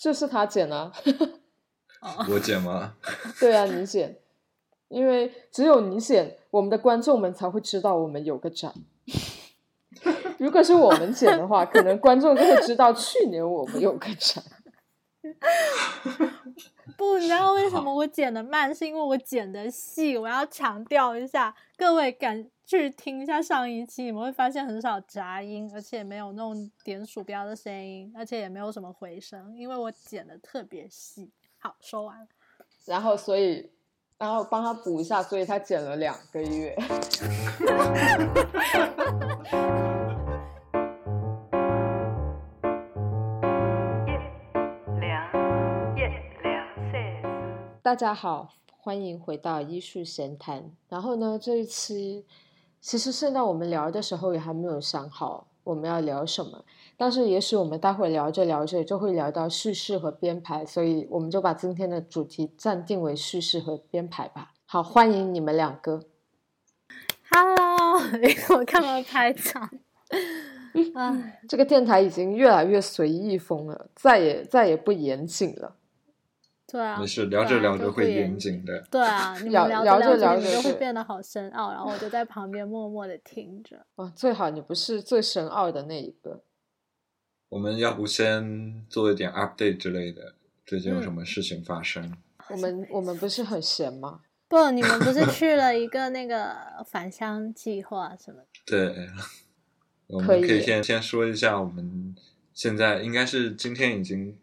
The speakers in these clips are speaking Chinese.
就是他剪啊，我剪吗？对啊，你剪，因为只有你剪，我们的观众们才会知道我们有个展。如果是我们剪的话，可能观众就会知道去年我们有个展。不，你知道为什么我剪的慢？是因为我剪的细。我要强调一下，各位赶去听一下上一期，你们会发现很少杂音，而且没有那种点鼠标的声音，而且也没有什么回声，因为我剪的特别细。好，说完了。然后，所以，然后帮他补一下，所以他剪了两个月。大家好，欢迎回到医术闲谈。然后呢，这一期其实现在我们聊的时候也还没有想好我们要聊什么，但是也许我们待会聊着聊着就会聊到叙事和编排，所以我们就把今天的主题暂定为叙事和编排吧。好，欢迎你们两个。Hello，我看到开场。啊，这个电台已经越来越随意风了，再也再也不严谨了。对啊，没事，聊着聊着会严谨的。对啊，你们聊着聊着你们就会变得好深奥，然后我就在旁边默默的听着。哇，最好你不是最深奥的那一个。我们要不先做一点 update 之类的，最近有什么事情发生？我们我们不是很闲吗？不，你们不是去了一 个那个返乡计划什么？对，我们可以先先说一下，我们现在应该是今天已经。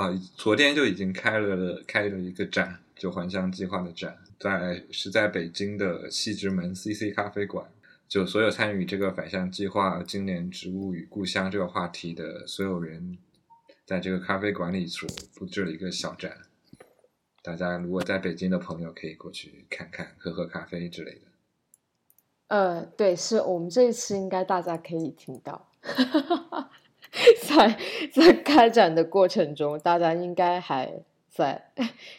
啊，昨天就已经开了开了一个展，就还乡计划的展，在是在北京的西直门 CC 咖啡馆。就所有参与这个返乡计划“今年植物与故乡”这个话题的所有人，在这个咖啡馆里所布置了一个小展。大家如果在北京的朋友可以过去看看，喝喝咖啡之类的。呃，对，是我们这一次应该大家可以听到。在在开展的过程中，大家应该还在，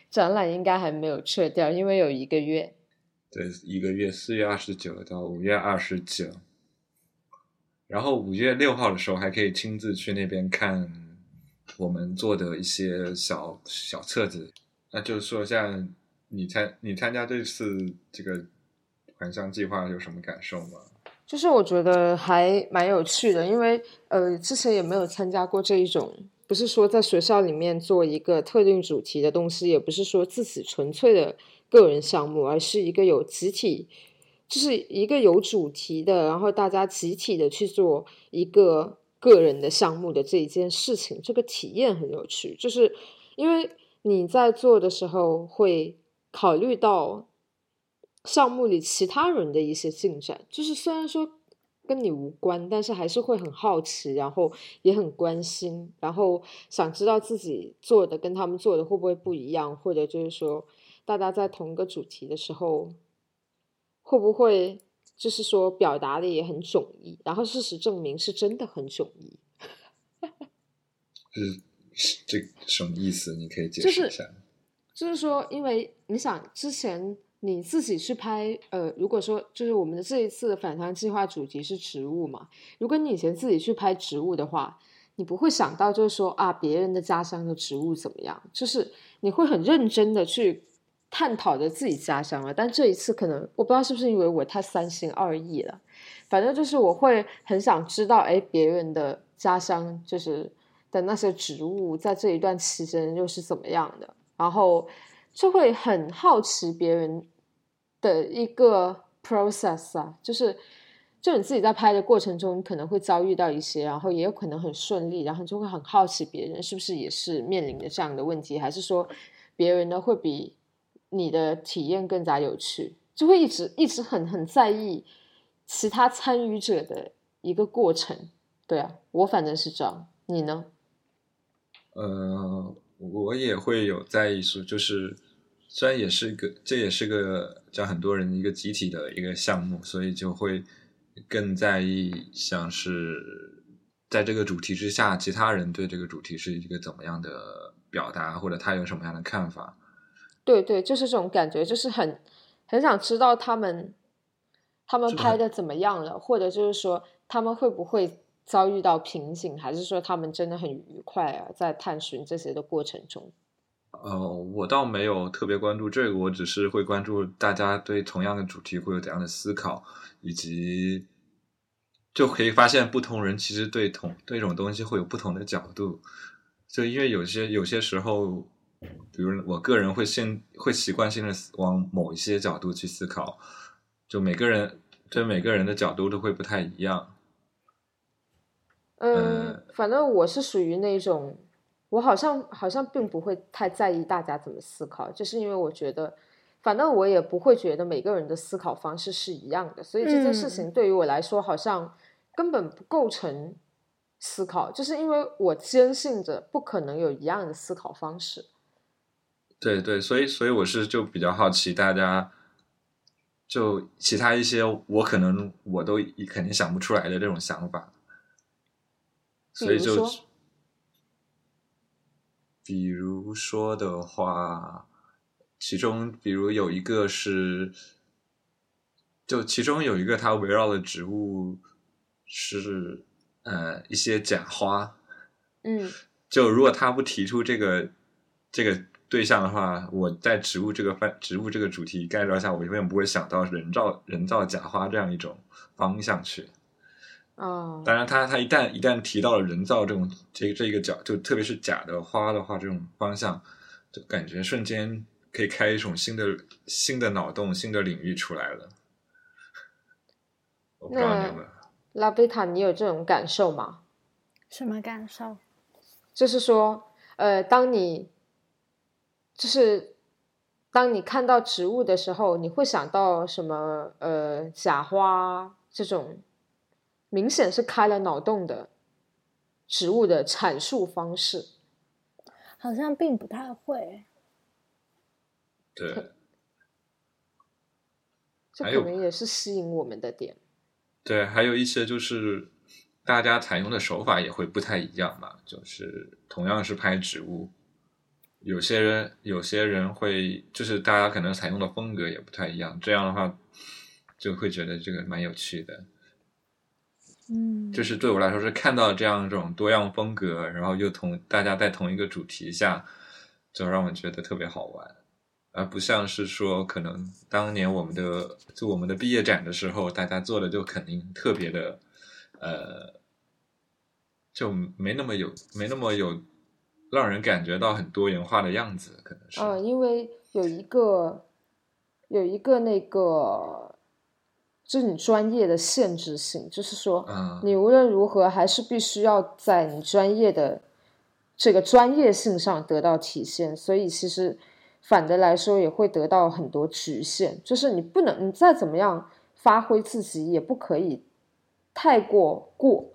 展览应该还没有撤掉，因为有一个月。对，一个月，四月二十九到五月二十九，然后五月六号的时候还可以亲自去那边看我们做的一些小小册子。那就是说，像你参你参加这次这个还乡计划有什么感受吗？就是我觉得还蛮有趣的，因为呃之前也没有参加过这一种，不是说在学校里面做一个特定主题的东西，也不是说自己纯粹的个人项目，而是一个有集体，就是一个有主题的，然后大家集体的去做一个个人的项目的这一件事情，这个体验很有趣，就是因为你在做的时候会考虑到。项目里其他人的一些进展，就是虽然说跟你无关，但是还是会很好奇，然后也很关心，然后想知道自己做的跟他们做的会不会不一样，或者就是说大家在同一个主题的时候，会不会就是说表达的也很迥异，然后事实证明是真的很迥异。是这什么意思？你可以解释一下。就是说，因为你想之前。你自己去拍，呃，如果说就是我们的这一次的返乡计划主题是植物嘛？如果你以前自己去拍植物的话，你不会想到就是说啊，别人的家乡的植物怎么样？就是你会很认真的去探讨着自己家乡了。但这一次可能我不知道是不是因为我太三心二意了，反正就是我会很想知道，哎，别人的家乡就是的那些植物在这一段期间又是怎么样的，然后就会很好奇别人。的一个 process 啊，就是就你自己在拍的过程中，可能会遭遇到一些，然后也有可能很顺利，然后就会很好奇别人是不是也是面临的这样的问题，还是说别人呢会比你的体验更加有趣，就会一直一直很很在意其他参与者的一个过程。对啊，我反正是这样，你呢？呃，我也会有在意说，就是。虽然也是个，这也是个叫很多人一个集体的一个项目，所以就会更在意，像是在这个主题之下，其他人对这个主题是一个怎么样的表达，或者他有什么样的看法。对对，就是这种感觉，就是很很想知道他们他们拍的怎么样了，或者就是说他们会不会遭遇到瓶颈，还是说他们真的很愉快啊？在探寻这些的过程中，呃，我倒没有特别关注这个，我只是会关注大家对同样的主题会有怎样的思考，以及就可以发现不同人其实对同对一种东西会有不同的角度。就因为有些有些时候，比如我个人会先会习惯性的往某一些角度去思考，就每个人对每个人的角度都会不太一样。嗯，反正我是属于那种，我好像好像并不会太在意大家怎么思考，就是因为我觉得，反正我也不会觉得每个人的思考方式是一样的，所以这件事情对于我来说好像根本不构成思考，就是因为我坚信着不可能有一样的思考方式。对对，所以所以我是就比较好奇大家，就其他一些我可能我都肯定想不出来的这种想法。所以就，比如说的话，其中比如有一个是，就其中有一个它围绕的植物是呃一些假花，嗯，就如果他不提出这个这个对象的话，我在植物这个范植物这个主题概括下，我永远不会想到人造人造假花这样一种方向去。哦，当然，他他一旦一旦提到了人造这种这这一个角，就特别是假的花的话，这种方向，就感觉瞬间可以开一种新的新的脑洞、新的领域出来了。我不知道你们，拉贝塔，你有这种感受吗？什么感受？就是说，呃，当你就是当你看到植物的时候，你会想到什么？呃，假花这种。明显是开了脑洞的植物的阐述方式，好像并不太会。对，这可能也是吸引我们的点。对，还有一些就是大家采用的手法也会不太一样嘛。就是同样是拍植物，有些人有些人会就是大家可能采用的风格也不太一样。这样的话，就会觉得这个蛮有趣的。嗯，就是对我来说是看到这样一种多样风格，然后又同大家在同一个主题下，就让我觉得特别好玩，而不像是说可能当年我们的就我们的毕业展的时候，大家做的就肯定特别的，呃，就没那么有没那么有让人感觉到很多元化的样子，可能是。嗯，因为有一个有一个那个。就是你专业的限制性，就是说，你无论如何还是必须要在你专业的这个专业性上得到体现，所以其实反的来说也会得到很多局限，就是你不能，你再怎么样发挥自己，也不可以太过过，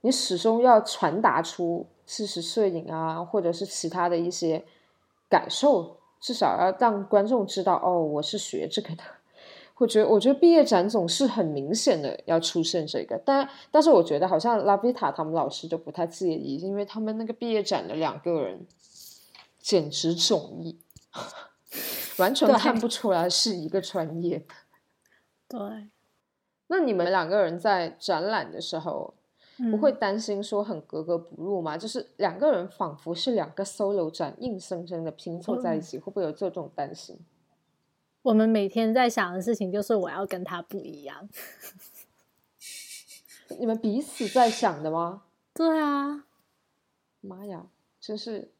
你始终要传达出事实摄影啊，或者是其他的一些感受，至少要让观众知道，哦，我是学这个的。我觉得，我觉得毕业展总是很明显的要出现这个，但但是我觉得好像拉比塔他们老师就不太介意，因为他们那个毕业展的两个人简直迥异，完全看不出来是一个专业的。对，那你们两个人在展览的时候不会担心说很格格不入吗？就是两个人仿佛是两个 solo 展，硬生生的拼凑在一起，会不会有这种担心？我们每天在想的事情就是我要跟他不一样。你们彼此在想的吗？对啊，妈呀，真是！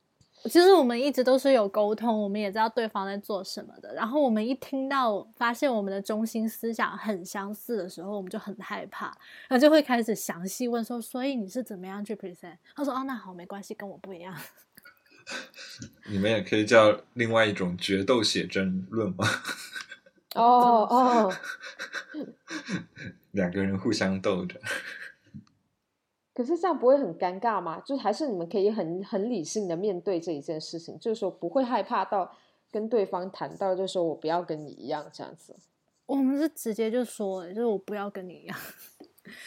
其实我们一直都是有沟通，我们也知道对方在做什么的。然后我们一听到发现我们的中心思想很相似的时候，我们就很害怕，然后就会开始详细问说：“所以你是怎么样去 present？” 他说：“哦，那好，没关系，跟我不一样。”你们也可以叫另外一种决斗写真论吗？哦 哦，两个人互相斗着。可是这样不会很尴尬吗？就还是你们可以很很理性的面对这一件事情，就是说不会害怕到跟对方谈到，就说我不要跟你一样这样子。我们是直接就说，就是我不要跟你一样。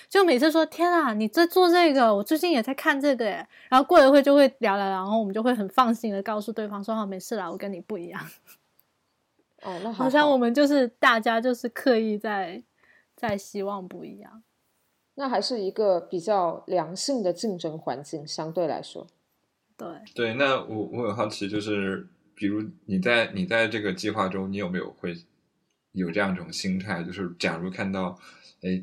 就每次说天啊，你在做这个，我最近也在看这个诶。然后过了一会就会聊聊，然后我们就会很放心的告诉对方说好没事啦，我跟你不一样。哦，那 好像我们就是大家就是刻意在在希望不一样。那还是一个比较良性的竞争环境，相对来说。对对，那我我很好奇，就是比如你在你在这个计划中，你有没有会有这样一种心态，就是假如看到哎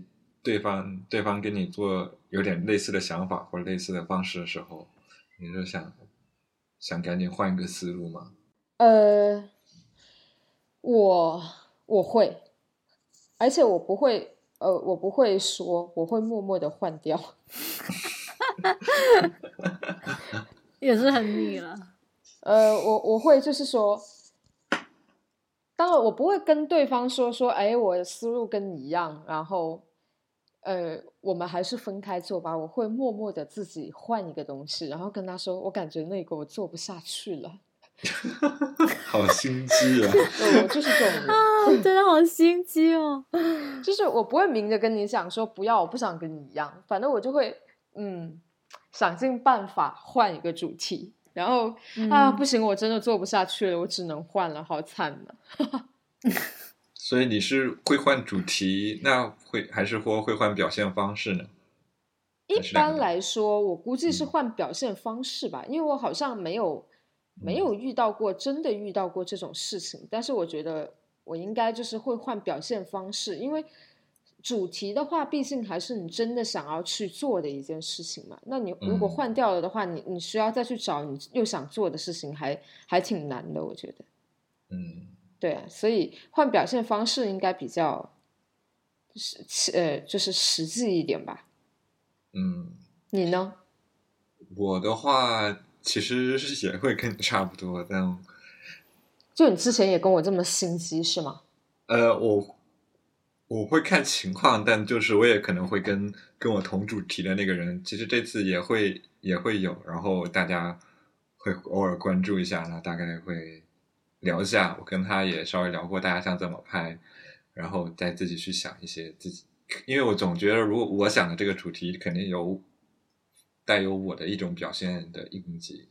对方对方跟你做有点类似的想法或者类似的方式的时候，你就想想赶紧换一个思路吗？呃，我我会，而且我不会，呃，我不会说，我会默默的换掉。也是很腻了。呃，我我会就是说，当然我不会跟对方说说，哎，我的思路跟你一样，然后，呃，我们还是分开做吧。我会默默的自己换一个东西，然后跟他说，我感觉那个我做不下去了。好心机啊！我就是这种人啊，真的好心机哦。就是我不会明着跟你讲说不要，我不想跟你一样，反正我就会嗯。想尽办法换一个主题，然后啊，不行，我真的做不下去了，我只能换了，好惨呢。所以你是会换主题，那会还是说会换表现方式呢？一般来说，我估计是换表现方式吧，因为我好像没有没有遇到过真的遇到过这种事情，但是我觉得我应该就是会换表现方式，因为。主题的话，毕竟还是你真的想要去做的一件事情嘛。那你如果换掉了的话，你你需要再去找你又想做的事情，还还挺难的，我觉得。嗯，对啊，所以换表现方式应该比较实呃，就是实际一点吧。嗯，你呢？我的话其实是也会跟你差不多，但就你之前也跟我这么心机是吗？呃，我。我会看情况，但就是我也可能会跟跟我同主题的那个人，其实这次也会也会有，然后大家会偶尔关注一下，然后大概会聊一下。我跟他也稍微聊过，大家想怎么拍，然后再自己去想一些自己，因为我总觉得如果我想的这个主题，肯定有带有我的一种表现的印记。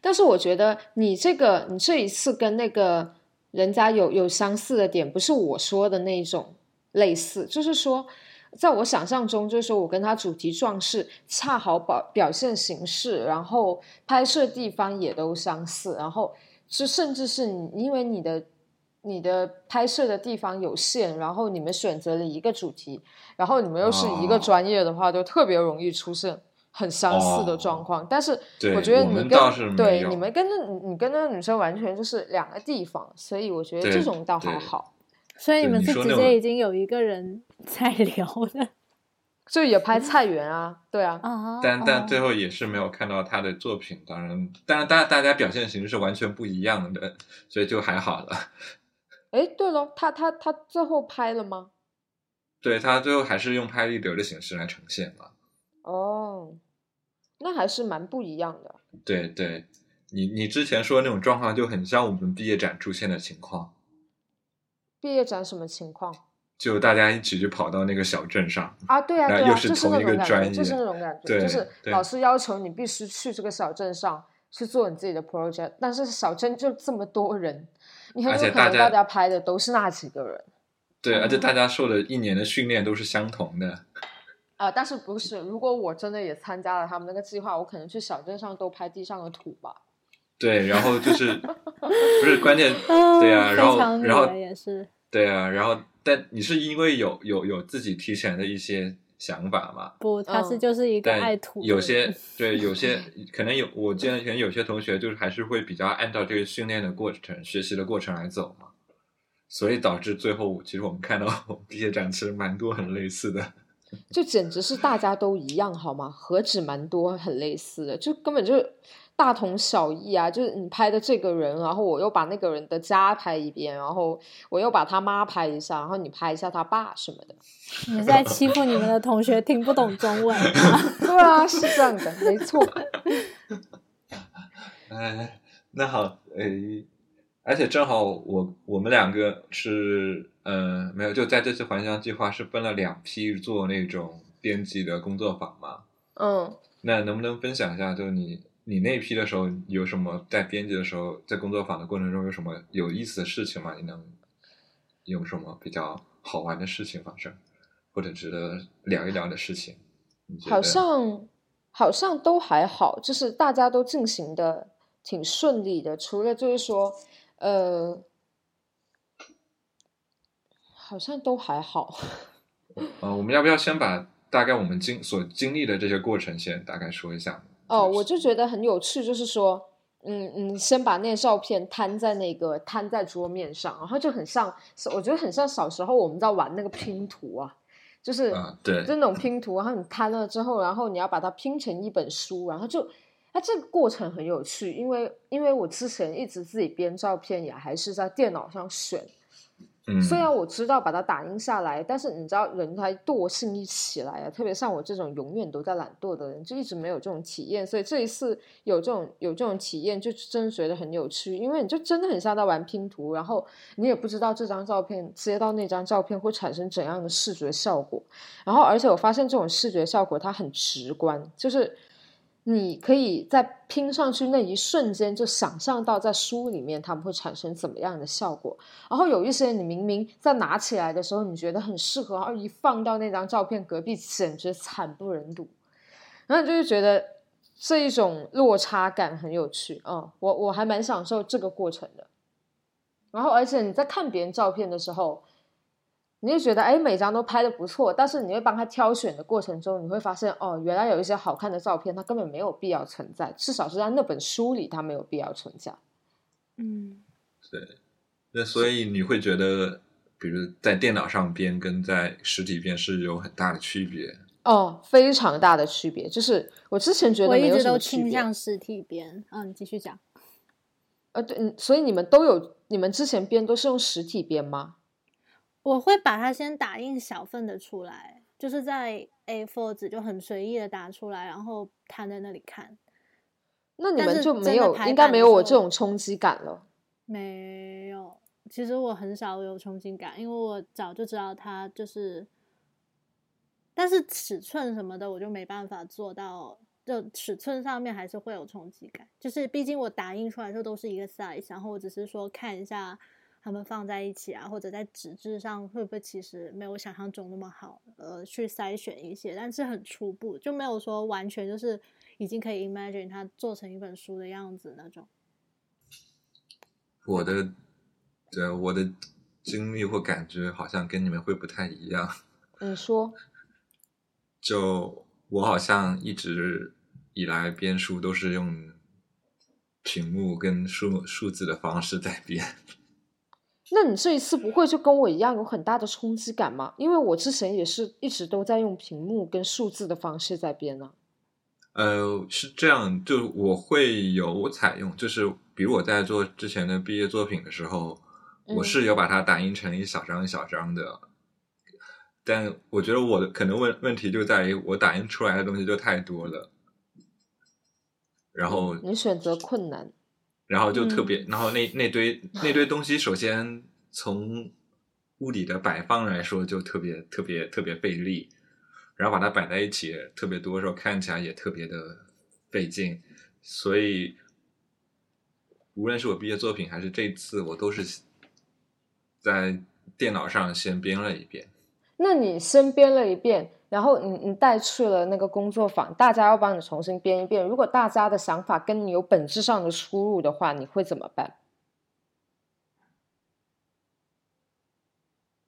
但是我觉得你这个你这一次跟那个人家有有相似的点，不是我说的那种。类似，就是说，在我想象中，就是说我跟他主题壮士恰好表表现形式，然后拍摄地方也都相似，然后是甚至是你因为你的你的拍摄的地方有限，然后你们选择了一个主题，然后你们又是一个专业的话，就特别容易出现很相似的状况。但是我觉得你跟对你们跟那你跟那个女生完全就是两个地方，所以我觉得这种倒还好。所以你们是直接已经有一个人 在聊的，就也拍菜园啊，对啊，但但最后也是没有看到他的作品。当然，当然，大大家表现形式是完全不一样的，所以就还好了。哎，对了，他他他最后拍了吗？对他最后还是用拍立得的形式来呈现了。哦，那还是蛮不一样的。对对，你你之前说的那种状况就很像我们毕业展出现的情况。毕业展什么情况？就大家一起就跑到那个小镇上啊，对啊，对啊，就是那种感觉，就是那种感觉，就是老师要求你必须去这个小镇上去做你自己的 project，但是小镇就这么多人，你很有可能大家拍的都是那几个人。对，而且大家受的一年的训练都是相同的。啊，但是不是？如果我真的也参加了他们那个计划，我可能去小镇上都拍地上的土吧。对，然后就是 不是关键，对啊，然后然后也是。对啊，然后但你是因为有有有自己提前的一些想法嘛？不，他是就是一个爱土。有些对，有些可能有，我见可能有些同学就是还是会比较按照这个训练的过程、学习的过程来走嘛，所以导致最后其实我们看到这些展其实蛮多很类似的，就简直是大家都一样好吗？何止蛮多很类似的，就根本就。大同小异啊，就是你拍的这个人，然后我又把那个人的家拍一遍，然后我又把他妈拍一下，然后你拍一下他爸什么的。你在欺负你们的同学听不懂中文吗？对啊，是这样的，没错。哎，那好，哎，而且正好我我们两个是，嗯，没有，就在这次还乡计划是分了两批做那种编辑的工作坊嘛。嗯。那能不能分享一下，就是你？你那批的时候有什么在编辑的时候，在工作坊的过程中有什么有意思的事情吗？你能有什么比较好玩的事情发生，或者值得聊一聊的事情？好像好像都还好，就是大家都进行的挺顺利的，除了就是说，呃，好像都还好。呃，我们要不要先把大概我们经所经历的这些过程先大概说一下？哦，我就觉得很有趣，就是说。嗯嗯，先把那个照片摊在那个摊在桌面上，然后就很像，我觉得很像小时候我们在玩那个拼图啊，就是对，就那种拼图，然后你摊了之后，然后你要把它拼成一本书，然后就，它这个过程很有趣，因为因为我之前一直自己编照片，也还是在电脑上选。虽然我知道把它打印下来，但是你知道人他惰性一起来啊，特别像我这种永远都在懒惰的人，就一直没有这种体验。所以这一次有这种有这种体验，就真的觉得很有趣，因为你就真的很像在玩拼图，然后你也不知道这张照片接到那张照片会产生怎样的视觉效果。然后而且我发现这种视觉效果它很直观，就是。你可以在拼上去那一瞬间就想象到在书里面他们会产生怎么样的效果，然后有一些你明明在拿起来的时候你觉得很适合，然后一放到那张照片隔壁简直惨不忍睹，然后你就会觉得这一种落差感很有趣嗯，我我还蛮享受这个过程的，然后而且你在看别人照片的时候。你就觉得哎，每张都拍的不错，但是你会帮他挑选的过程中，你会发现哦，原来有一些好看的照片，它根本没有必要存在，至少是在那本书里，它没有必要存在。嗯，对。那所以你会觉得，比如在电脑上编跟在实体编是有很大的区别？哦，非常大的区别。就是我之前觉得我一直都。倾向实体编。嗯，你继续讲。呃，对，所以你们都有，你们之前编都是用实体编吗？我会把它先打印小份的出来，就是在 A4 纸就很随意的打出来，然后摊在那里看。那你们就没有应该没有我这种冲击感了。没有，其实我很少有冲击感，因为我早就知道它就是，但是尺寸什么的我就没办法做到，就尺寸上面还是会有冲击感。就是毕竟我打印出来的时候都是一个 size，然后我只是说看一下。他们放在一起啊，或者在纸质上会不会其实没有想象中那么好？呃，去筛选一些，但是很初步，就没有说完全就是已经可以 imagine 它做成一本书的样子那种。我的，对我的经历或感觉好像跟你们会不太一样。你说？就我好像一直以来编书都是用屏幕跟数数字的方式在编。那你这一次不会就跟我一样有很大的冲击感吗？因为我之前也是一直都在用屏幕跟数字的方式在编呢。呃，是这样，就我会有采用，就是比如我在做之前的毕业作品的时候，我是有把它打印成一小张一小张的。但我觉得我的可能问问题就在于我打印出来的东西就太多了，然后你选择困难。然后就特别，然后那那堆那堆东西，首先从物理的摆放来说，就特别特别特别费力，然后把它摆在一起特别多的时候，看起来也特别的费劲。所以，无论是我毕业作品还是这次，我都是在电脑上先编了一遍。那你先编了一遍？然后你你带去了那个工作坊，大家要帮你重新编一遍。如果大家的想法跟你有本质上的出入的话，你会怎么办？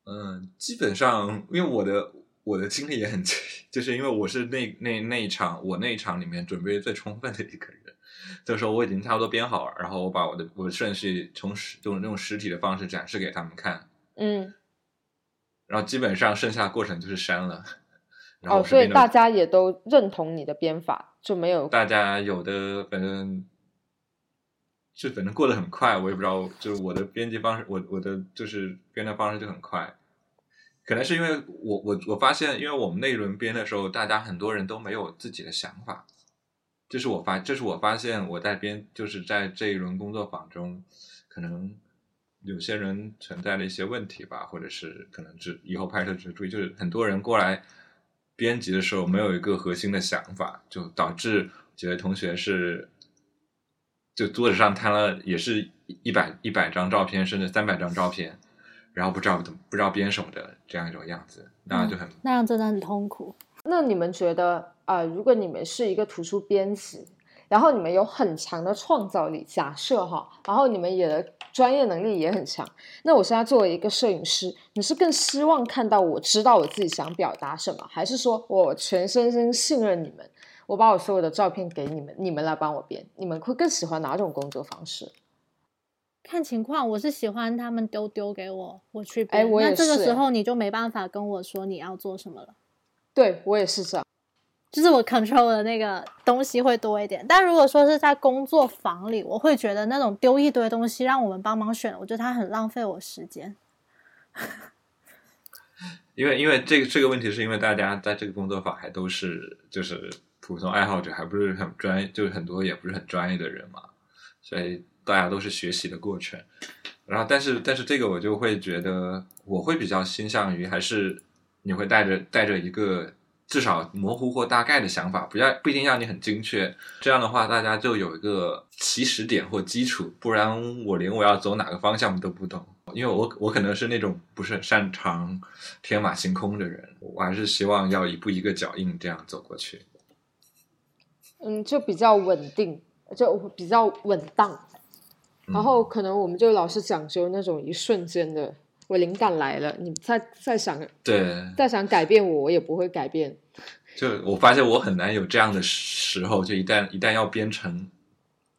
嗯，基本上，因为我的我的经历也很，就是因为我是那那那一场我那一场里面准备最充分的一个人，就是说我已经差不多编好了，然后我把我的我的顺序从实用用实体的方式展示给他们看，嗯，然后基本上剩下的过程就是删了。哦，所以大家也都认同你的编法，就没有大家有的反正就反正过得很快，我也不知道，就是我的编辑方式，我我的就是编的方式就很快，可能是因为我我我发现，因为我们那一轮编的时候，大家很多人都没有自己的想法，这是我发这是我发现我在编就是在这一轮工作坊中，可能有些人存在的一些问题吧，或者是可能只以后拍摄只注意，就是很多人过来。编辑的时候没有一个核心的想法，就导致几位同学是就桌子上摊了也是一百一百张照片，甚至三百张照片，然后不知道怎么不知道编什么的这样一种样子，那就很那样真的很痛苦。那你们觉得啊，如果你们是一个图书编辑，然后你们有很强的创造力，假设哈，然后你们也专业能力也很强，那我现在作为一个摄影师，你是更希望看到我知道我自己想表达什么，还是说我全身心信任你们，我把我所有的照片给你们，你们来帮我编？你们会更喜欢哪种工作方式？看情况，我是喜欢他们丢丢给我，我去编。哎，我也是。那这个时候你就没办法跟我说你要做什么了。对我也是这样。就是我 control 的那个东西会多一点，但如果说是在工作坊里，我会觉得那种丢一堆东西让我们帮忙选，我觉得它很浪费我时间。因为因为这个这个问题，是因为大家在这个工作坊还都是就是普通爱好者，还不是很专，就是很多也不是很专业的人嘛，所以大家都是学习的过程。然后，但是但是这个我就会觉得，我会比较倾向于还是你会带着带着一个。至少模糊或大概的想法，不要不一定要你很精确。这样的话，大家就有一个起始点或基础。不然，我连我要走哪个方向都不懂。因为我我可能是那种不是很擅长天马行空的人，我还是希望要一步一个脚印这样走过去。嗯，就比较稳定，就比较稳当。然后可能我们就老是讲究那种一瞬间的。我灵感来了，你再再想，对，再想改变我，我也不会改变。就我发现我很难有这样的时候，就一旦一旦要编程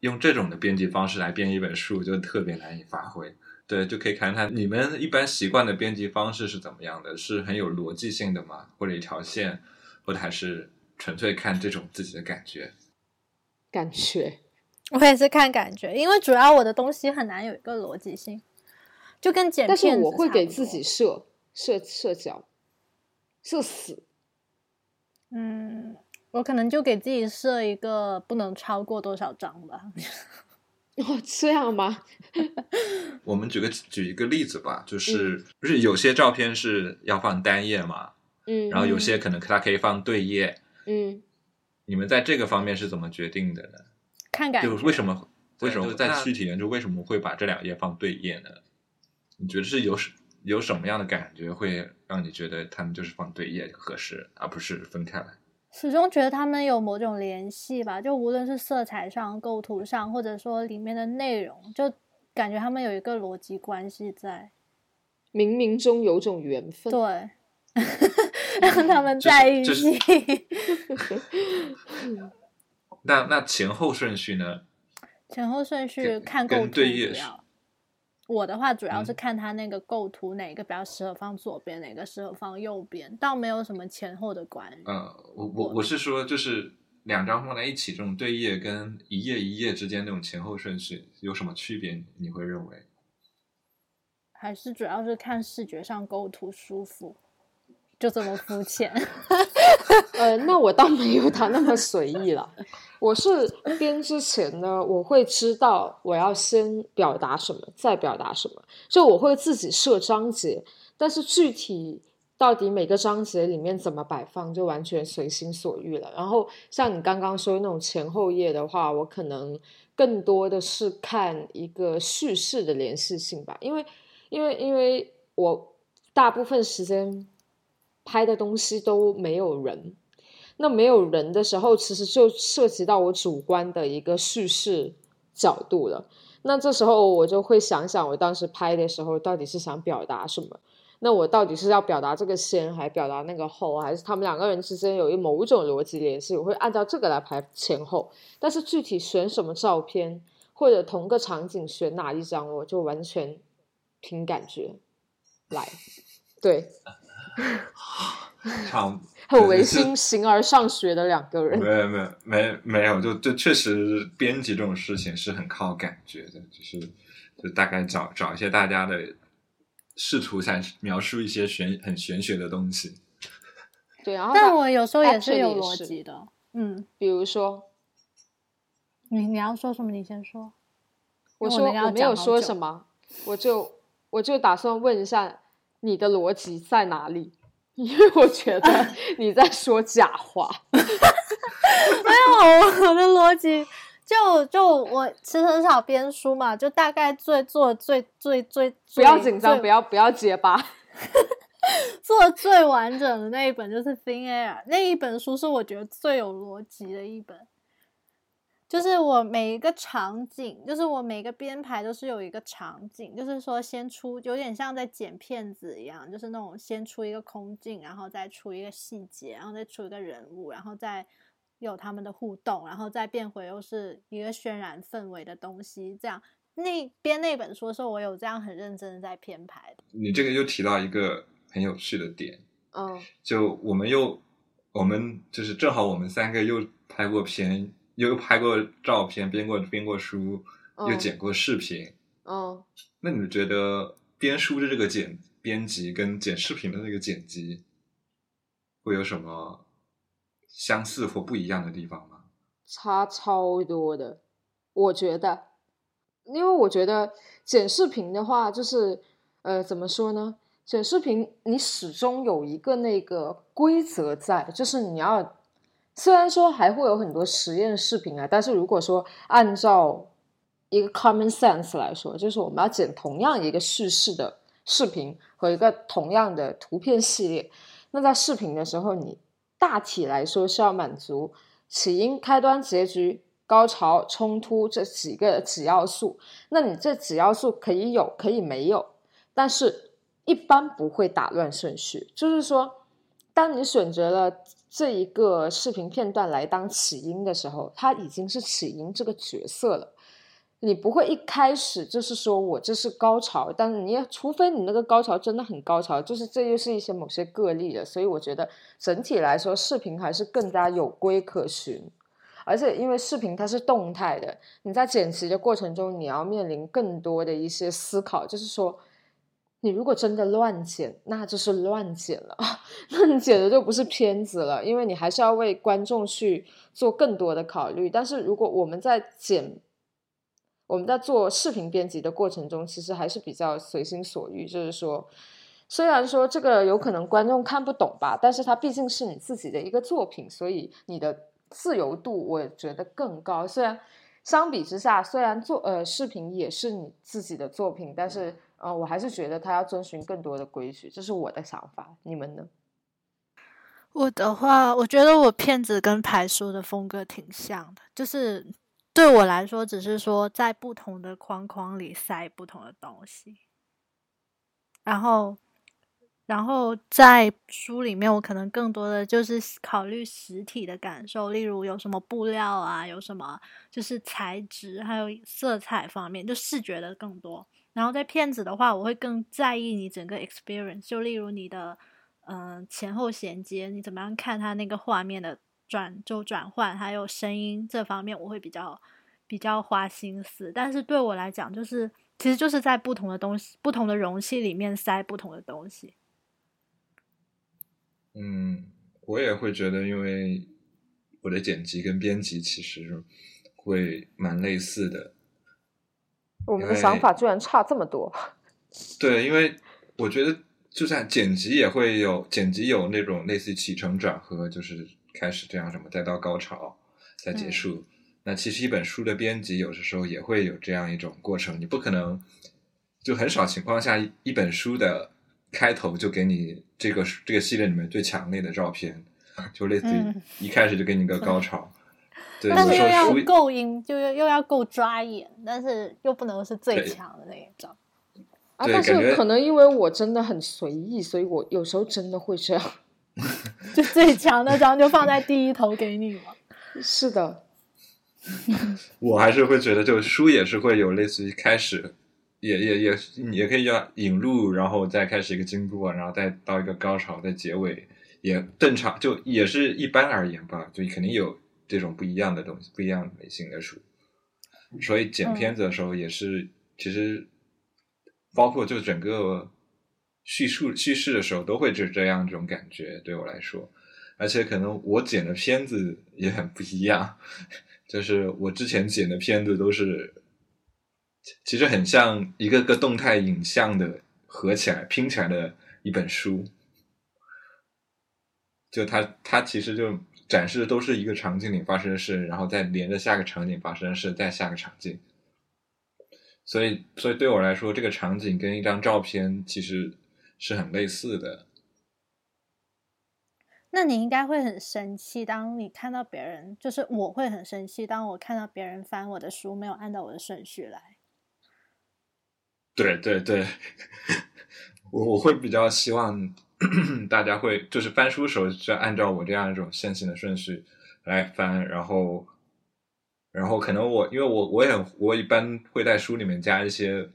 用这种的编辑方式来编一本书，就特别难以发挥。对，就可以看看你们一般习惯的编辑方式是怎么样的，是很有逻辑性的吗？或者一条线，或者还是纯粹看这种自己的感觉？感觉，我也是看感觉，因为主要我的东西很难有一个逻辑性。就跟剪片，但是我会给自己设设设角，设死。嗯，我可能就给自己设一个不能超过多少张吧。哦，这样吗？我们举个举一个例子吧，就是不是有些照片是要放单页嘛？嗯，然后有些可能它可以放对页。嗯，你们在这个方面是怎么决定的呢？看感觉。就为什么为什么在具体研究为什么会把这两页放对页呢？你觉得是有什有什么样的感觉会让你觉得他们就是放对页合适，而不是分开来？始终觉得他们有某种联系吧，就无论是色彩上、构图上，或者说里面的内容，就感觉他们有一个逻辑关系在，冥冥中有种缘分，对，让他们在一起。那那前后顺序呢？前后顺序看构图主要。我的话主要是看它那个构图哪个比较适合放左边，哪个适合放右边，倒没有什么前后的关系。呃，我我我是说，就是两张放在一起这种对页，跟一页一页之间那种前后顺序有什么区别？你会认为？还是主要是看视觉上构图舒服，就这么肤浅。呃，那我倒没有他那么随意了。我是编之前呢，我会知道我要先表达什么，再表达什么，就我会自己设章节，但是具体到底每个章节里面怎么摆放，就完全随心所欲了。然后像你刚刚说那种前后页的话，我可能更多的是看一个叙事的联系性吧，因为因为因为我大部分时间拍的东西都没有人。那没有人的时候，其实就涉及到我主观的一个叙事角度了。那这时候我就会想想，我当时拍的时候到底是想表达什么？那我到底是要表达这个先，还表达那个后，还是他们两个人之间有一某种逻辑联系？我会按照这个来排前后。但是具体选什么照片，或者同个场景选哪一张，我就完全凭感觉来。对。场很违心，形而上学的两个人。没有没有没没有，就就确实编辑这种事情是很靠感觉的，就是就大概找找一些大家的，试图想描述一些玄很玄学的东西。对，然后但我有时候也是有逻辑的，嗯，比如说，你你要说什么？你先说。我说我没有说什么，我就我就打算问一下你的逻辑在哪里。因为我觉得你在说假话，没有我的逻辑，就就我其实很少编书嘛，就大概最做最最最不要紧张，不要不要结巴，做最完整的那一本就是《Thin Air》，那一本书是我觉得最有逻辑的一本。就是我每一个场景，就是我每个编排都是有一个场景，就是说先出，有点像在剪片子一样，就是那种先出一个空镜，然后再出一个细节，然后再出一个人物，然后再有他们的互动，然后再变回又是一个渲染氛围的东西。这样那编那本书的时候，我有这样很认真的在编排的。你这个又提到一个很有趣的点，嗯，就我们又我们就是正好我们三个又拍过片。又拍过照片，编过编过书，又剪过视频。嗯，那你觉得编书的这个剪编辑跟剪视频的那个剪辑会有什么相似或不一样的地方吗？差超多的，我觉得，因为我觉得剪视频的话，就是呃，怎么说呢？剪视频你始终有一个那个规则在，就是你要。虽然说还会有很多实验视频啊，但是如果说按照一个 common sense 来说，就是我们要剪同样一个叙事的视频和一个同样的图片系列，那在视频的时候，你大体来说是要满足起因、开端、结局、高潮、冲突这几个几要素。那你这几要素可以有，可以没有，但是一般不会打乱顺序。就是说，当你选择了。这一个视频片段来当起因的时候，他已经是起因这个角色了。你不会一开始就是说我这是高潮，但是你也除非你那个高潮真的很高潮，就是这又是一些某些个例了。所以我觉得整体来说，视频还是更加有规可循。而且因为视频它是动态的，你在剪辑的过程中，你要面临更多的一些思考，就是说。你如果真的乱剪，那就是乱剪了，那你剪的就不是片子了，因为你还是要为观众去做更多的考虑。但是如果我们在剪，我们在做视频编辑的过程中，其实还是比较随心所欲。就是说，虽然说这个有可能观众看不懂吧，但是它毕竟是你自己的一个作品，所以你的自由度我觉得更高。虽然相比之下，虽然做呃视频也是你自己的作品，但是。哦，我还是觉得他要遵循更多的规矩，这是我的想法。你们呢？我的话，我觉得我片子跟排书的风格挺像的，就是对我来说，只是说在不同的框框里塞不同的东西。然后，然后在书里面，我可能更多的就是考虑实体的感受，例如有什么布料啊，有什么就是材质，还有色彩方面，就视觉的更多。然后在片子的话，我会更在意你整个 experience，就例如你的嗯前后衔接，你怎么样看它那个画面的转就转换，还有声音这方面，我会比较比较花心思。但是对我来讲，就是其实就是在不同的东西、不同的容器里面塞不同的东西。嗯，我也会觉得，因为我的剪辑跟编辑其实会蛮类似的。我们的想法居然差这么多。对，因为我觉得，就算剪辑也会有剪辑有那种类似于起承转合，就是开始这样什么，再到高潮，再结束。那其实一本书的编辑，有的时候也会有这样一种过程。你不可能，就很少情况下，一本书的开头就给你这个这个系列里面最强烈的照片，就类似于一开始就给你个高潮。但是又要够阴，就又又要够抓眼，但是又不能是最强的那一张。啊，但是可能因为我真的很随意，所以我有时候真的会这样。就最强那张就放在第一头给你嘛？是的。我还是会觉得，就书也是会有类似于开始，也也也也可以要引入，然后再开始一个经过，然后再到一个高潮，再结尾也正常，就也是一般而言吧，就肯定有。这种不一样的东西，不一样类型的书，所以剪片子的时候也是，其实包括就整个叙述叙事的时候，都会是这样这种感觉。对我来说，而且可能我剪的片子也很不一样，就是我之前剪的片子都是，其实很像一个个动态影像的合起来拼起来的一本书，就它它其实就。展示的都是一个场景里发生的事，然后再连着下个场景发生的事，再下个场景。所以，所以对我来说，这个场景跟一张照片其实是很类似的。那你应该会很生气，当你看到别人，就是我会很生气，当我看到别人翻我的书没有按照我的顺序来。对对对，我我会比较希望 大家会就是翻书的时候是按照我这样一种线性的顺序来翻，然后然后可能我因为我我也我一般会在书里面加一些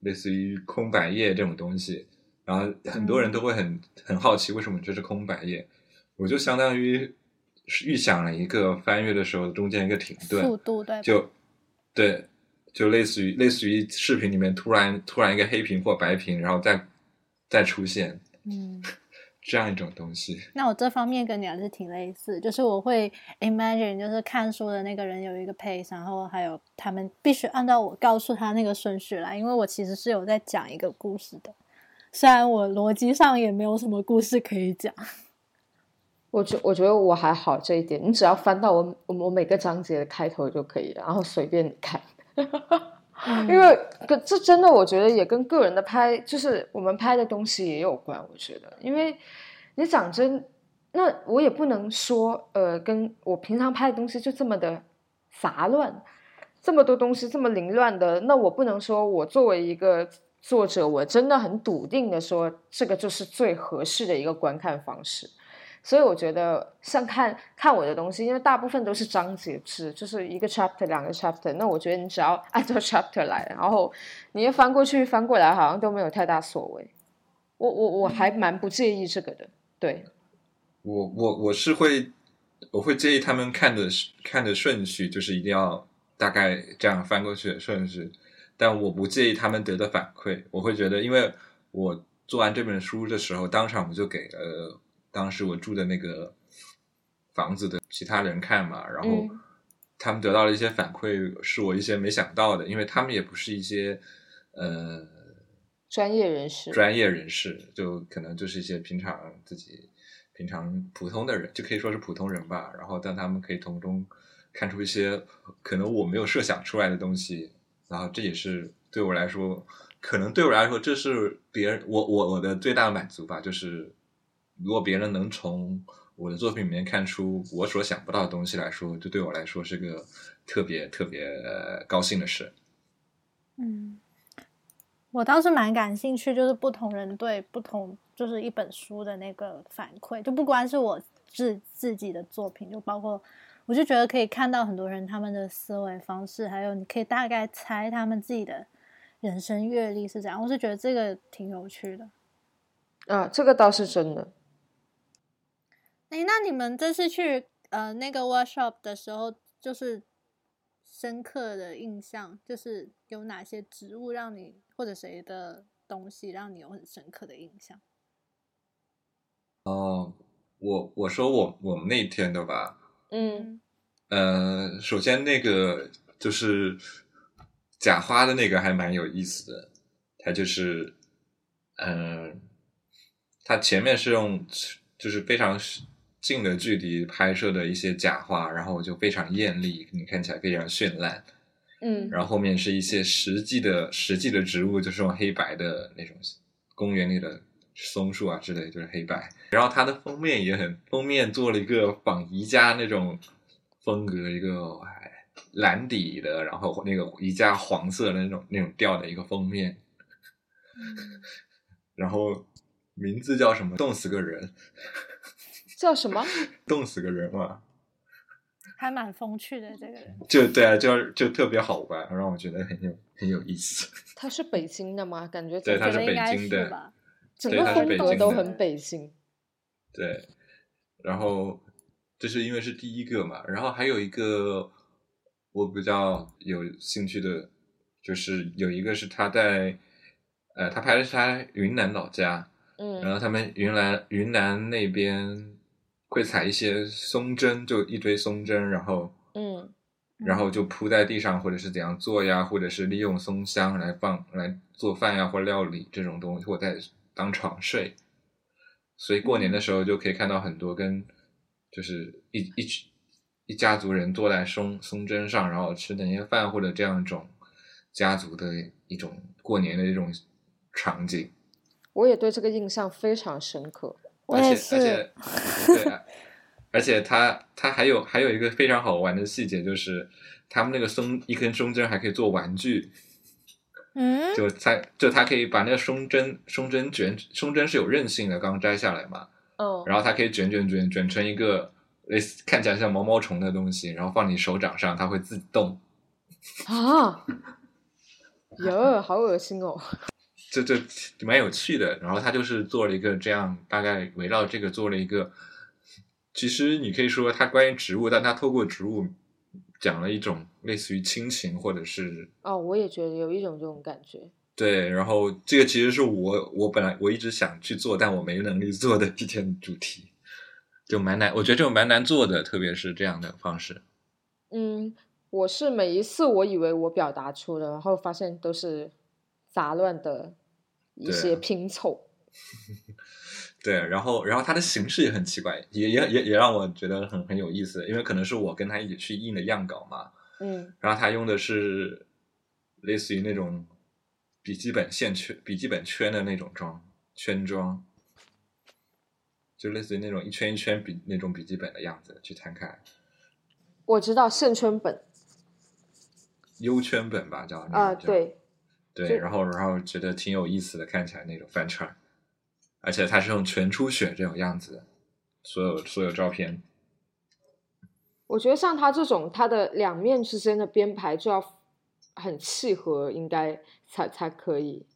类似于空白页这种东西，然后很多人都会很很好奇为什么这是空白页。我就相当于预想了一个翻阅的时候中间一个停顿，速度对，就对，就类似于类似于视频里面突然突然一个黑屏或白屏，然后再再出现，嗯，这样一种东西。那我这方面跟你还是挺类似，就是我会 imagine 就是看书的那个人有一个 pace，然后还有他们必须按照我告诉他那个顺序来，因为我其实是有在讲一个故事的，虽然我逻辑上也没有什么故事可以讲。我觉我觉得我还好这一点，你只要翻到我我我每个章节的开头就可以了，然后随便你因为跟这真的我觉得也跟个人的拍，就是我们拍的东西也有关。我觉得，因为你讲真，那我也不能说呃，跟我平常拍的东西就这么的杂乱，这么多东西这么凌乱的，那我不能说我作为一个作者，我真的很笃定的说这个就是最合适的一个观看方式。所以我觉得像看看我的东西，因为大部分都是章节制，就是一个 chapter 两个 chapter。那我觉得你只要按照 chapter 来，然后你翻过去翻过来，好像都没有太大所谓。我我我还蛮不介意这个的。对，我我我是会我会介意他们看的看的顺序，就是一定要大概这样翻过去的顺序。但我不介意他们得的反馈，我会觉得，因为我做完这本书的时候，当场我就给了。当时我住的那个房子的其他人看嘛，然后他们得到了一些反馈，是我一些没想到的，因为他们也不是一些呃专业人士，专业人士就可能就是一些平常自己平常普通的人，就可以说是普通人吧。然后但他们可以从中看出一些可能我没有设想出来的东西，然后这也是对我来说，可能对我来说这是别人我我我的最大的满足吧，就是。如果别人能从我的作品里面看出我所想不到的东西来说，就对我来说是个特别特别高兴的事。嗯，我倒是蛮感兴趣，就是不同人对不同就是一本书的那个反馈，就不光是我自自己的作品，就包括我就觉得可以看到很多人他们的思维方式，还有你可以大概猜他们自己的人生阅历是怎样，我是觉得这个挺有趣的。啊，这个倒是真的。哎，那你们这次去呃那个 workshop 的时候，就是深刻的印象，就是有哪些植物让你或者谁的东西让你有很深刻的印象？哦，我我说我我们那天的吧，嗯，呃，首先那个就是假花的那个还蛮有意思的，它就是嗯，它前面是用就是非常。近的距离拍摄的一些假花，然后就非常艳丽，你看起来非常绚烂。嗯，然后后面是一些实际的实际的植物，就是用黑白的那种公园里的松树啊之类，就是黑白。然后它的封面也很，封面做了一个仿宜家那种风格，一个蓝底的，然后那个宜家黄色的那种那种调的一个封面。然后名字叫什么？冻死个人。叫什么？冻死个人嘛，还蛮风趣的这个人。就对啊，就就特别好玩，让我觉得很有很有意思。他是北京的吗？感觉对，他是北京的，整个风格都很北京。对，然后这是因为是第一个嘛，然后还有一个我比较有兴趣的，就是有一个是他在呃，他拍的是他云南老家，嗯，然后他们云南云南那边。会采一些松针，就一堆松针，然后，嗯，然后就铺在地上，或者是怎样做呀，或者是利用松香来放来做饭呀，或料理这种东西，或在当床睡。所以过年的时候就可以看到很多跟，就是一一一家族人坐在松松针上，然后吃年夜饭或者这样一种家族的一种过年的一种场景。我也对这个印象非常深刻。我也是。而且，对，而且它它还有还有一个非常好玩的细节，就是他们那个松一根松针还可以做玩具。嗯，就它就它可以把那个松针松针卷松针是有韧性的，刚摘下来嘛，哦，然后它可以卷卷卷卷成一个类似看起来像毛毛虫的东西，然后放你手掌上，它会自动。啊，哟，好恶心哦！这这蛮有趣的。然后他就是做了一个这样，大概围绕这个做了一个。其实你可以说它关于植物，但它透过植物讲了一种类似于亲情，或者是哦，我也觉得有一种这种感觉。对。然后这个其实是我我本来我一直想去做，但我没能力做的一件主题，就蛮难。我觉得这种蛮难做的，特别是这样的方式。嗯。我是每一次我以为我表达出了，然后发现都是杂乱的一些拼凑。对，然后然后它的形式也很奇怪，也也也也让我觉得很很有意思，因为可能是我跟他一起去印的样稿嘛。嗯。然后他用的是类似于那种笔记本线圈、笔记本圈的那种装圈装，就类似于那种一圈一圈笔那种笔记本的样子去摊开。我知道线圈本。优圈本吧，叫啊，对，对，然后然后觉得挺有意思的，看起来那种翻串，而且他是用全出血这种样子，所有所有照片。我觉得像他这种，它的两面之间的编排就要很契合，应该才才可以。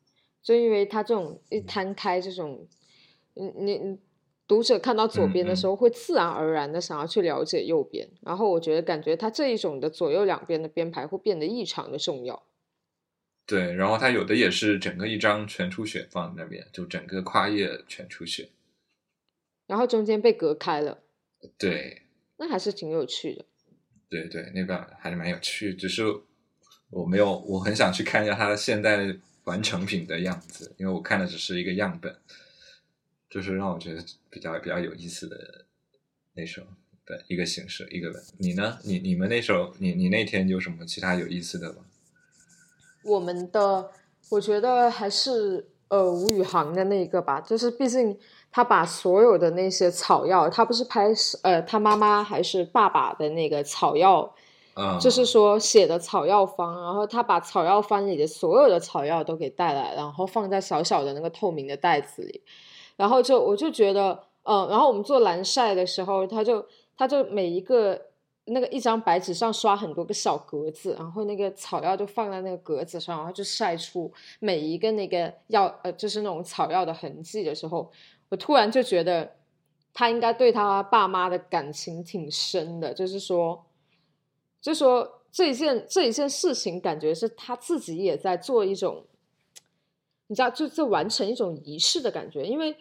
就因为他这种一摊开这种，你你。读者看到左边的时候，会自然而然的想要去了解右边，然后我觉得感觉他这一种的左右两边的编排会变得异常的重要。对，然后它有的也是整个一张全出血放在那边，就整个跨页全出血，然后中间被隔开了。对，那还是挺有趣的。对对，那个还是蛮有趣，只是我没有，我很想去看一下它现在完成品的样子，因为我看的只是一个样本。就是让我觉得比较比较有意思的那首的一个形式，一个文。你呢？你你们那首，你你那天有什么其他有意思的吗？我们的，我觉得还是呃吴宇航的那个吧，就是毕竟他把所有的那些草药，他不是拍呃他妈妈还是爸爸的那个草药，嗯，就是说写的草药方，然后他把草药方里的所有的草药都给带来，然后放在小小的那个透明的袋子里。然后就我就觉得，嗯，然后我们做蓝晒的时候，他就他就每一个那个一张白纸上刷很多个小格子，然后那个草药就放在那个格子上，然后就晒出每一个那个药呃，就是那种草药的痕迹的时候，我突然就觉得他应该对他爸妈的感情挺深的，就是说，就说这一件这一件事情，感觉是他自己也在做一种，你知道，就就完成一种仪式的感觉，因为。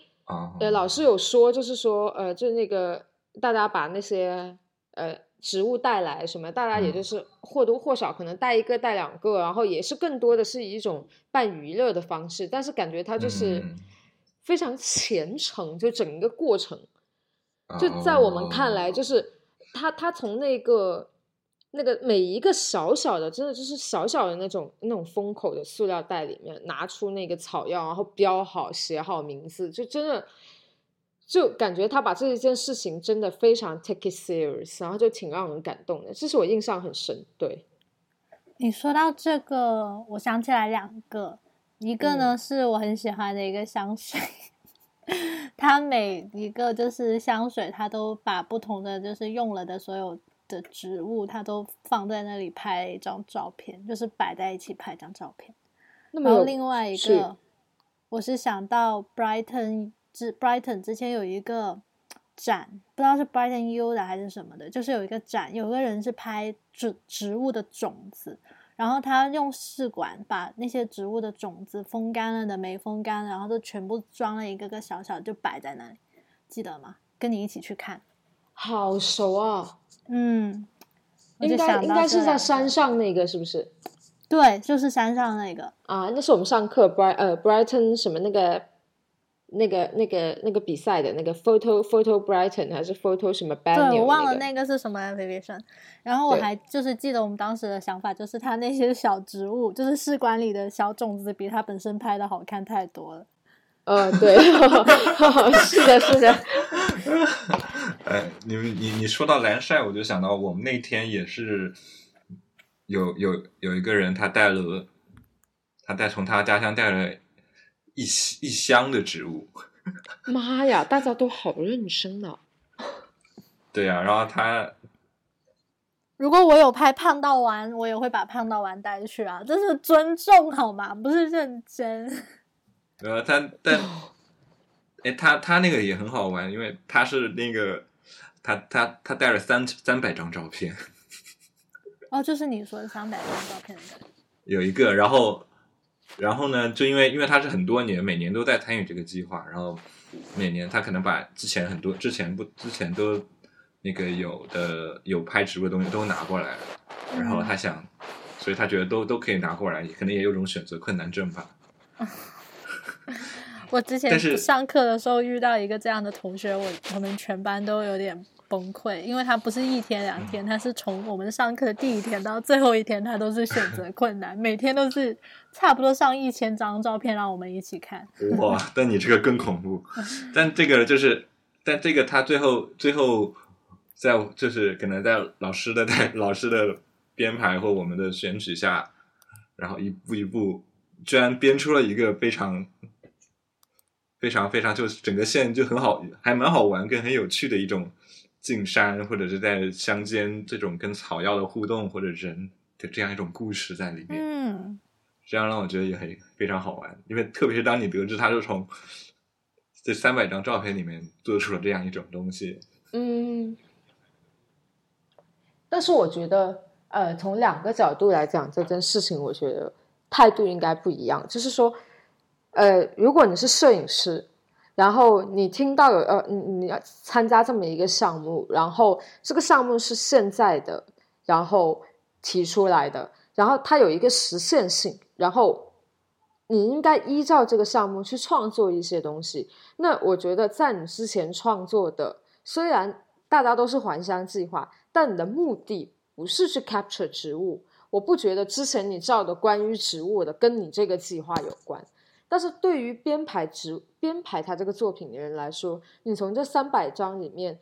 呃，老师有说，就是说，呃，就那个大家把那些呃植物带来什么，大家也就是或多或少可能带一个带两个，然后也是更多的是一种半娱乐的方式，但是感觉他就是非常虔诚，就整个过程，就在我们看来，就是他他从那个。那个每一个小小的，真的就是小小的那种那种封口的塑料袋里面，拿出那个草药，然后标好写好名字，就真的就感觉他把这一件事情真的非常 take it serious，然后就挺让人感动的，这是我印象很深。对，你说到这个，我想起来两个，一个呢是我很喜欢的一个香水，它每一个就是香水，它都把不同的就是用了的所有。的植物，它都放在那里拍一张照片，就是摆在一起拍张照片。然后另外一个，我是想到 Brighton 之 Brighton 之前有一个展，不知道是 Brighton U 的还是什么的，就是有一个展，有个人是拍植植物的种子，然后他用试管把那些植物的种子风干了的、没风干，然后都全部装了一个个小小，就摆在那里，记得吗？跟你一起去看，好熟啊！嗯，应该应该是在山上那个是不是？对，就是山上那个啊，那是我们上课 Bright 呃 Brighton 什么那个那个那个那个比赛的那个 photo photo Brighton 还是 photo 什么 b a n 对我忘了那个是什么 application。然后我还就是记得我们当时的想法，就是他那些小植物，就是试管里的小种子，比他本身拍的好看太多了。呃，对，是的，是的。哎，你们你你说到蓝晒，我就想到我们那天也是有有有一个人，他带了他带从他家乡带了一一箱的植物。妈呀，大家都好认真啊！对呀，然后他如果我有拍胖到玩，我也会把胖到玩带去啊，这是尊重好吗？不是认真。呃，他但哎，他他那个也很好玩，因为他是那个他他他带了三三百张照片。哦，就是你说的三百张照片有一个，然后然后呢，就因为因为他是很多年，每年都在参与这个计划，然后每年他可能把之前很多之前不之前都。那个有的有拍植物的东西都拿过来了，然后他想，所以他觉得都都可以拿过来，可能也有种选择困难症吧。我之前上课的时候遇到一个这样的同学，我我们全班都有点崩溃，因为他不是一天两天，他是从我们上课的第一天到最后一天，他都是选择困难，每天都是差不多上一千张照片让我们一起看。哇，但你这个更恐怖，但这个就是，但这个他最后最后。在就是可能在老师的带老师的编排或我们的选取下，然后一步一步，居然编出了一个非常非常非常就整个线就很好，还蛮好玩跟很有趣的一种进山或者是在乡间这种跟草药的互动或者人的这样一种故事在里面。嗯，这样让我觉得也很非常好玩，因为特别是当你得知他就从这三百张照片里面做出了这样一种东西，嗯。但是我觉得，呃，从两个角度来讲这件事情，我觉得态度应该不一样。就是说，呃，如果你是摄影师，然后你听到有呃，你你要参加这么一个项目，然后这个项目是现在的，然后提出来的，然后它有一个实现性，然后你应该依照这个项目去创作一些东西。那我觉得在你之前创作的，虽然大家都是还乡计划。但你的目的不是去 capture 植物，我不觉得之前你照的关于植物的跟你这个计划有关。但是对于编排植编排他这个作品的人来说，你从这三百张里面，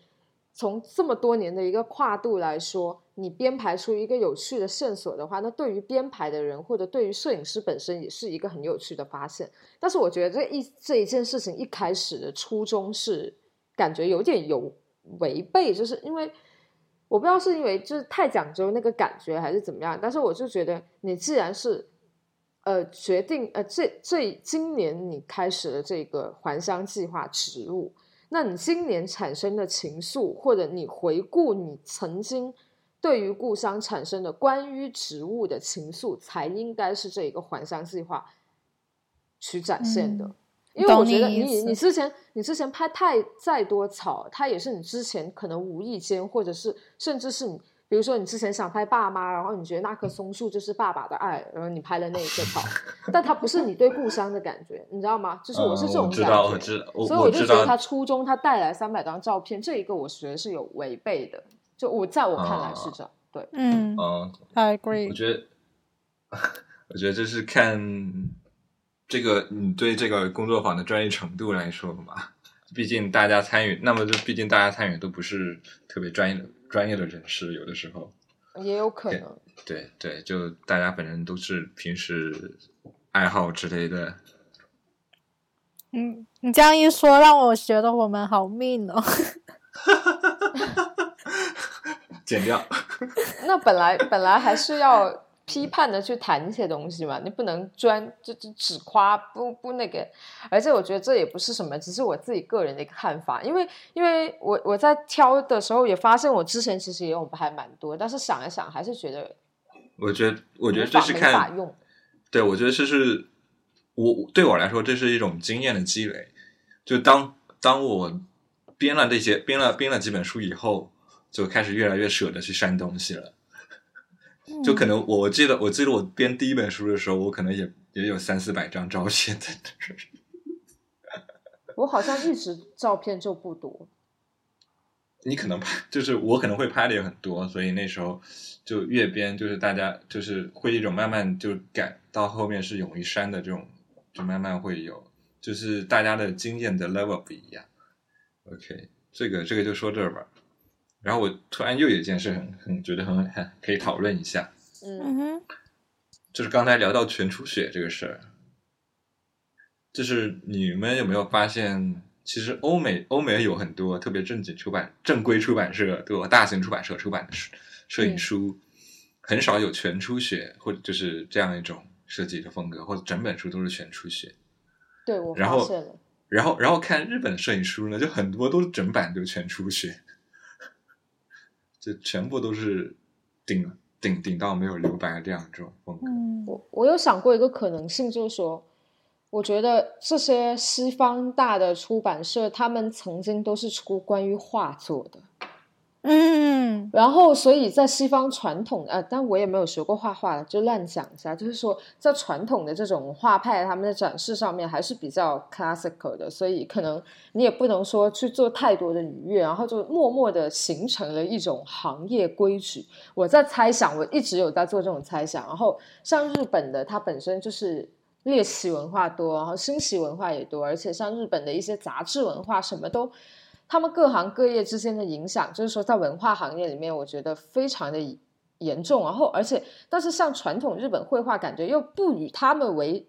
从这么多年的一个跨度来说，你编排出一个有趣的线索的话，那对于编排的人或者对于摄影师本身也是一个很有趣的发现。但是我觉得这一这一件事情一开始的初衷是感觉有点有违背，就是因为。我不知道是因为就是太讲究那个感觉还是怎么样，但是我就觉得你既然是，呃，决定呃这这今年你开始了这个还乡计划植物，那你今年产生的情愫，或者你回顾你曾经对于故乡产生的关于植物的情愫，才应该是这一个还乡计划去展现的。因为我觉得你你之前你之前拍太再多草，它也是你之前可能无意间，或者是甚至是你，比如说你之前想拍爸妈，然后你觉得那棵松树就是爸爸的爱，然后你拍了那一棵草，但它不是你对故乡的感觉，你知道吗？就是我是这种感觉，所以我就觉得他初衷他带来三百张照片，这一个我觉得是有违背的，就我在我看来是这样，对，嗯嗯，I agree，我觉得我觉得这是看。这个你对这个工作坊的专业程度来说嘛，毕竟大家参与，那么就毕竟大家参与都不是特别专业的专业的人士，有的时候也有可能。对对，就大家本人都是平时爱好之类的。嗯，你这样一说，让我觉得我们好命哦。剪掉。那本来本来还是要。批判的去谈一些东西嘛，你不能专就就只夸不不那个，而且我觉得这也不是什么，只是我自己个人的一个看法，因为因为我我在挑的时候也发现我之前其实也有还蛮多，但是想一想还是觉得，我觉得我觉得这是看用，对我觉得这是我对我来说这是一种经验的积累，就当当我编了这些编了编了几本书以后，就开始越来越舍得去删东西了。就可能我记得，我记得我编第一本书的时候，我可能也也有三四百张照片在那。我好像一直照片就不多。你可能拍，就是我可能会拍的也很多，所以那时候就越编，就是大家就是会一种慢慢就改到后面是勇于删的这种，就慢慢会有就是大家的经验的 level 不一样。OK，这个这个就说这儿吧。然后我突然又有一件事很很觉得很很可以讨论一下，嗯哼，就是刚才聊到全出血这个事儿，就是你们有没有发现，其实欧美欧美有很多特别正经出版正规出版社对吧？大型出版社出版的摄摄影书，很少有全出血或者就是这样一种设计的风格，或者整本书都是全出血。对，我然后发现了。然后然后看日本的摄影书呢，就很多都是整版就全出血。就全部都是顶顶顶到没有留白这样这种风格。嗯，我我有想过一个可能性，就是说，我觉得这些西方大的出版社，他们曾经都是出关于画作的。嗯，然后，所以在西方传统呃，但我也没有学过画画，就乱讲一下。就是说，在传统的这种画派，他们的展示上面还是比较 classical 的，所以可能你也不能说去做太多的愉悦，然后就默默的形成了一种行业规矩。我在猜想，我一直有在做这种猜想。然后，像日本的，它本身就是猎奇文化多，然后新奇文化也多，而且像日本的一些杂志文化，什么都。他们各行各业之间的影响，就是说在文化行业里面，我觉得非常的严重。然后，而且，但是像传统日本绘画，感觉又不与他们为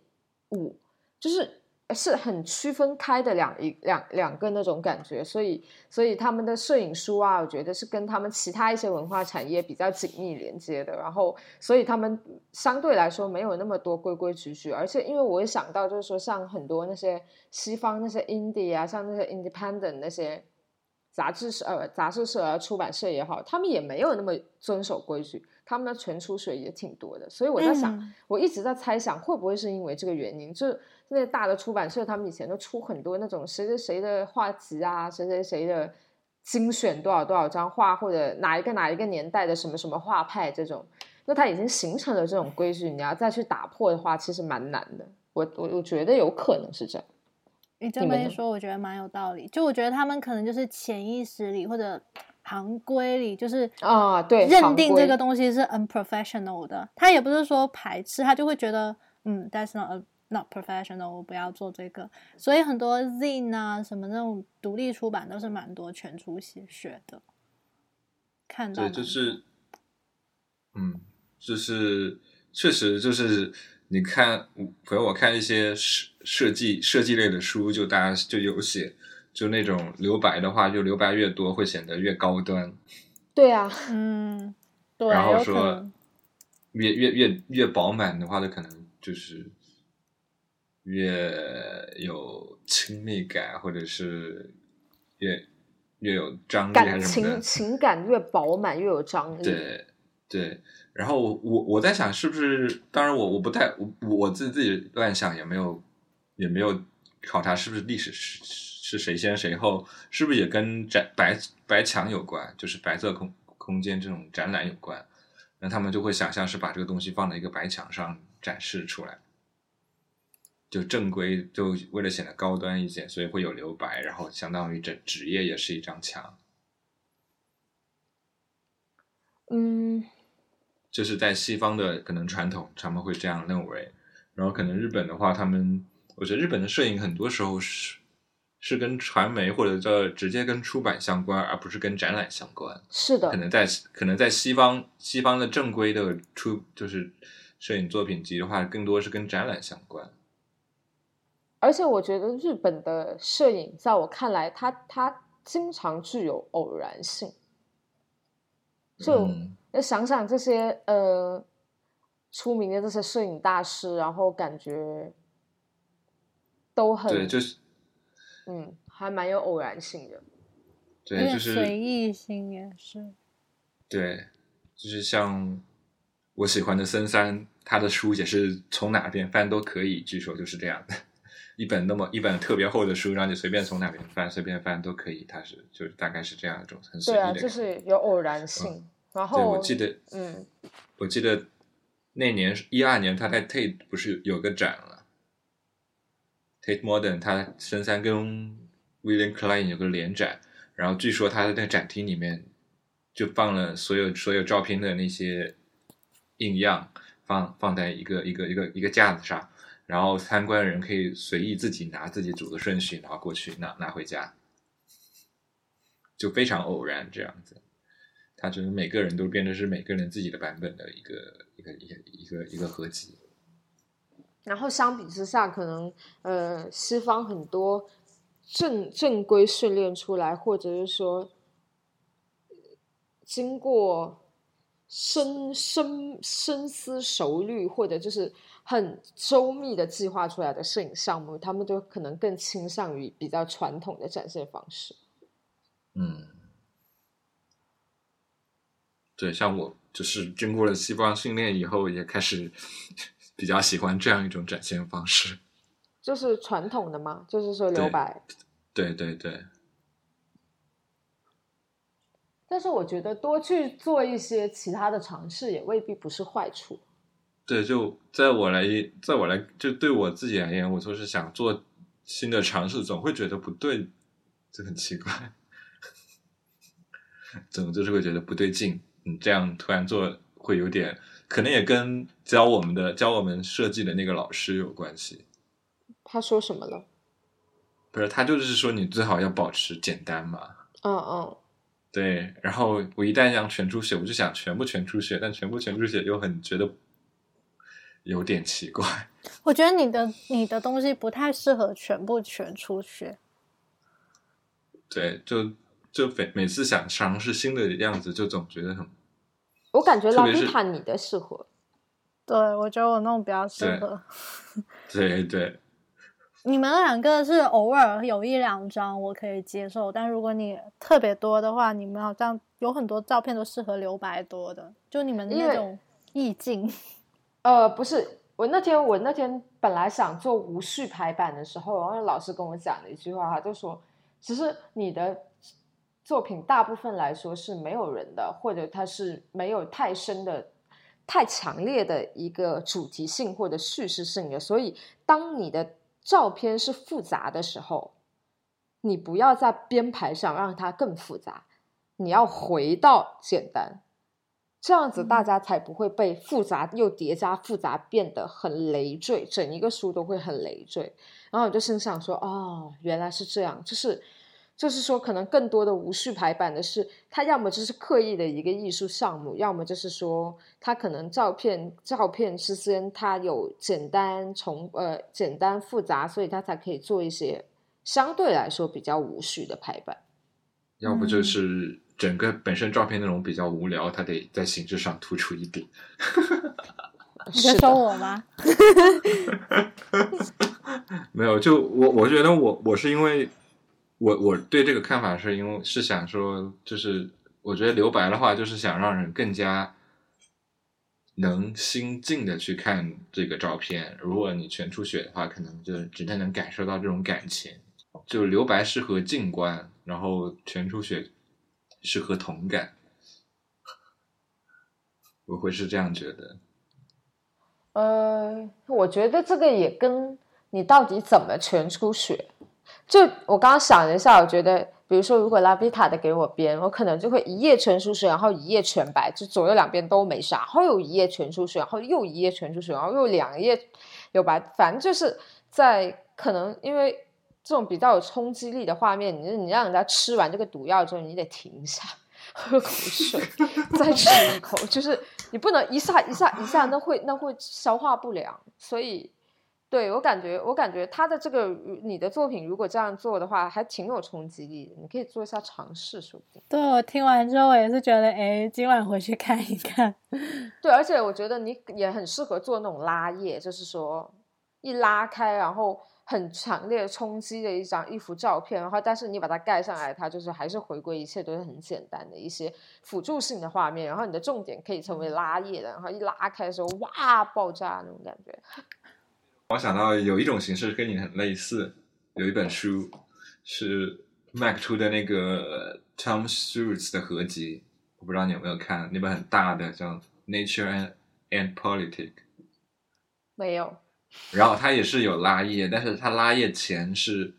伍，就是是很区分开的两一两两个那种感觉。所以，所以他们的摄影书啊，我觉得是跟他们其他一些文化产业比较紧密连接的。然后，所以他们相对来说没有那么多规规矩矩。而且，因为我也想到，就是说像很多那些西方那些 indie 啊，像那些 independent 那些。杂志社呃，杂志社啊，出版社也好，他们也没有那么遵守规矩，他们的全出水也挺多的。所以我在想，我一直在猜想，会不会是因为这个原因？就那些大的出版社，他们以前都出很多那种谁谁谁的画集啊，谁谁谁的精选多少多少张画，或者哪一个哪一个年代的什么什么画派这种，那它已经形成了这种规矩，你要再去打破的话，其实蛮难的。我我我觉得有可能是这样。你这么一说，我觉得蛮有道理。就我觉得他们可能就是潜意识里或者行规里，就是啊，对，认定这个东西是 unprofessional 的。他也不是说排斥，他就会觉得，嗯，that's not not professional，我不要做这个。所以很多 zine 啊，什么那种独立出版都是蛮多全出写学的。看到对，就是，嗯，就是确实就是。你看，比如我看一些设设计设计类的书，就大家就有写，就那种留白的话，就留白越多会显得越高端。对啊，嗯，对。然后说，越越越越饱满的话，就可能就是越有亲密感，或者是越越有张力，还是什么的。情情感越饱满，越有张力。对对。然后我我在想，是不是？当然，我我不太我我自己自己乱想，也没有也没有考察是不是历史是是谁先谁后，是不是也跟展白白墙有关，就是白色空空间这种展览有关？那他们就会想象是把这个东西放在一个白墙上展示出来，就正规，就为了显得高端一些，所以会有留白，然后相当于这职业也是一张墙。嗯。就是在西方的可能传统，他们会这样认为。然后可能日本的话，他们我觉得日本的摄影很多时候是是跟传媒或者叫直接跟出版相关，而不是跟展览相关。是的，可能在可能在西方西方的正规的出就是摄影作品集的话，更多是跟展览相关。而且我觉得日本的摄影，在我看来，它它经常具有偶然性，就。要想想这些呃出名的这些摄影大师，然后感觉都很对，就是嗯，还蛮有偶然性的，对，就是随意性也是，对，就是像我喜欢的森山，他的书也是从哪边翻都可以，据说就是这样的，一本那么一本特别厚的书，让你随便从哪边翻，随便翻都可以，它是就是大概是这样一种很随意的，就是有偶然性。然后，对，我记得，嗯，我记得那年一二年，他在 Tate 不是有个展了，Tate Modern，他深山跟 William Klein 有个联展，然后据说他在那展厅里面就放了所有所有照片的那些印样，放放在一个一个一个一个架子上，然后参观的人可以随意自己拿自己组的顺序拿过去拿拿回家，就非常偶然这样子。他就是每个人都变成是每个人自己的版本的一个一个一个一个一个合集。然后相比之下，可能呃西方很多正正规训练出来，或者是说经过深深深思熟虑，或者就是很周密的计划出来的摄影项目，他们都可能更倾向于比较传统的展现方式。嗯。对，像我就是经过了西方训练以后，也开始 比较喜欢这样一种展现方式。就是传统的嘛，就是说留白。对对对。但是我觉得多去做一些其他的尝试，也未必不是坏处。对，就在我来，在我来，就对我自己而言，我就是想做新的尝试，总会觉得不对，就很奇怪，总就是会觉得不对劲。你这样突然做会有点，可能也跟教我们的教我们设计的那个老师有关系。他说什么了？不是他就是说你最好要保持简单嘛。嗯嗯。对，然后我一旦想全出血，我就想全部全出血，但全部全出血又很觉得有点奇怪。我觉得你的你的东西不太适合全部全出去。对，就。就每每次想尝试新的样子，就总觉得很。我感觉拉比塔你的适合。对，我觉得我弄比较适合。对 对。你们两个是偶尔有一两张我可以接受，但如果你特别多的话，你们好像有很多照片都适合留白多的，就你们那种意境。呃，不是，我那天我那天本来想做无序排版的时候，然后老师跟我讲了一句话，他就说，其实你的。作品大部分来说是没有人的，或者它是没有太深的、太强烈的一个主题性或者叙事性的。所以，当你的照片是复杂的时候，你不要在编排上让它更复杂，你要回到简单，这样子大家才不会被复杂又叠加复杂变得很累赘，整一个书都会很累赘。然后我就心想说：“哦，原来是这样，就是。”就是说，可能更多的无序排版的是，它要么就是刻意的一个艺术项目，要么就是说，它可能照片照片之间它有简单重呃简单复杂，所以它才可以做一些相对来说比较无序的排版。要不就是整个本身照片内容比较无聊，它得在形式上突出一点。你在说我吗？没有，就我我觉得我我是因为。我我对这个看法是因为是想说，就是我觉得留白的话，就是想让人更加能心静的去看这个照片。如果你全出血的话，可能就只能能感受到这种感情。就留白适合静观，然后全出血适合同感。我会是这样觉得。呃，我觉得这个也跟你到底怎么全出血。就我刚刚想了一下，我觉得，比如说，如果拉比塔的给我编，我可能就会一页全出血，然后一页全白，就左右两边都没啥，然后又一页全出血，然后又一页全出血，然后又两页有白，反正就是在可能因为这种比较有冲击力的画面，你你让人家吃完这个毒药之后，你得停一下，喝口水，再吃一口，就是你不能一下一下一下，那会那会消化不良，所以。对我感觉，我感觉他的这个你的作品如果这样做的话，还挺有冲击力的。你可以做一下尝试，说不定。对我听完之后，我也是觉得，哎，今晚回去看一看。对，而且我觉得你也很适合做那种拉页，就是说一拉开，然后很强烈冲击的一张一幅照片，然后但是你把它盖上来，它就是还是回归一切都是很简单的一些辅助性的画面，然后你的重点可以成为拉页的，然后一拉开的时候，哇，爆炸那种感觉。我想到有一种形式跟你很类似，有一本书是 Mac 出的那个 Tom Schultz 的合集，我不知道你有没有看那本很大的叫《Nature and and Politics》。没有。然后它也是有拉页，但是它拉页前是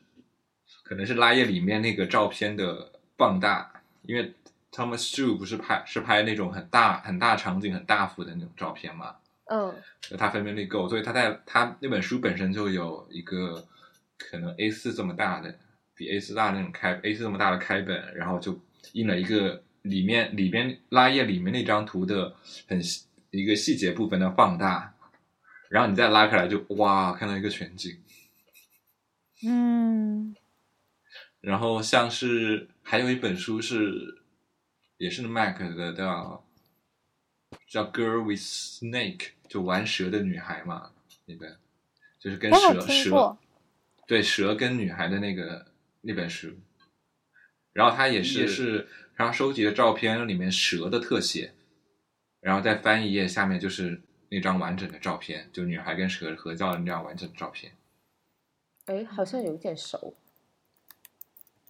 可能是拉页里面那个照片的放大，因为 Thomas Schultz 不是拍是拍那种很大很大场景很大幅的那种照片嘛。嗯，他分辨率够，所以他在他那本书本身就有一个可能 A 四这么大的，比 A 四大那种开 A 四这么大的开本，然后就印了一个里面里边拉页里面那张图的很一个细节部分的放大，然后你再拉开来就哇，看到一个全景。嗯，然后像是还有一本书是也是 Mac 的叫叫 Girl with Snake。就玩蛇的女孩嘛，那本就是跟蛇蛇，对蛇跟女孩的那个那本书，然后他也是是他收集的照片里面蛇的特写，然后再翻一页，下面就是那张完整的照片，就女孩跟蛇合照的那张完整的照片。哎，好像有点熟。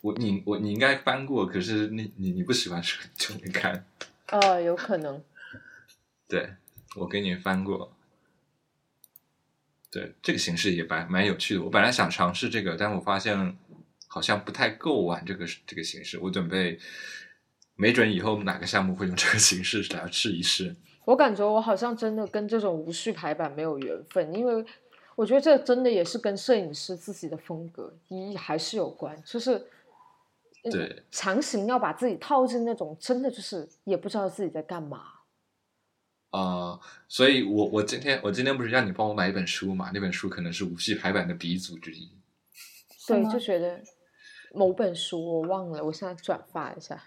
我你我你应该翻过，可是你你你不喜欢蛇就没看。哦，有可能。对。我给你翻过，对这个形式也蛮蛮有趣的。我本来想尝试这个，但我发现好像不太够玩这个这个形式。我准备，没准以后哪个项目会用这个形式来试一试。我感觉我好像真的跟这种无序排版没有缘分，因为我觉得这真的也是跟摄影师自己的风格一还是有关，就是对强行要把自己套进那种真的就是也不知道自己在干嘛。啊，所以我我今天我今天不是让你帮我买一本书嘛？那本书可能是无序排版的鼻祖之一。对，就觉得某本书我忘了，我现在转发一下。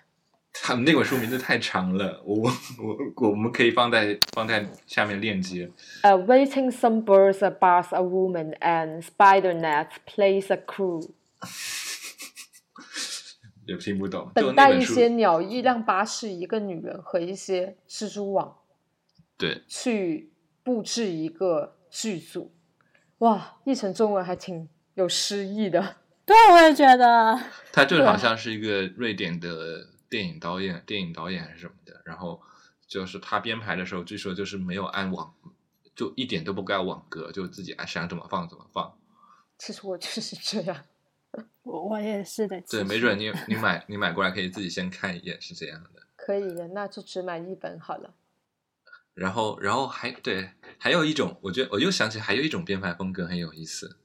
他们那本书名字太长了，我我我们可以放在放在下面链接。A waiting some birds, a bath, a woman, and spider nets plays a crew。也听不懂。等待一些鸟，一辆巴士，一个女人和一些蜘蛛网。对，去布置一个剧组，哇，译成中文还挺有诗意的。对，我也觉得。它就好像是一个瑞典的电影导演，电影导演还是什么的。然后就是他编排的时候，据说就是没有按网，就一点都不盖网格，就自己爱想怎么放怎么放。其实我就是这样，我我也是的。对，没准你你买你买过来可以自己先看一眼，是这样的。可以的，那就只买一本好了。然后，然后还对，还有一种，我觉得我又想起还有一种编排风格很有意思，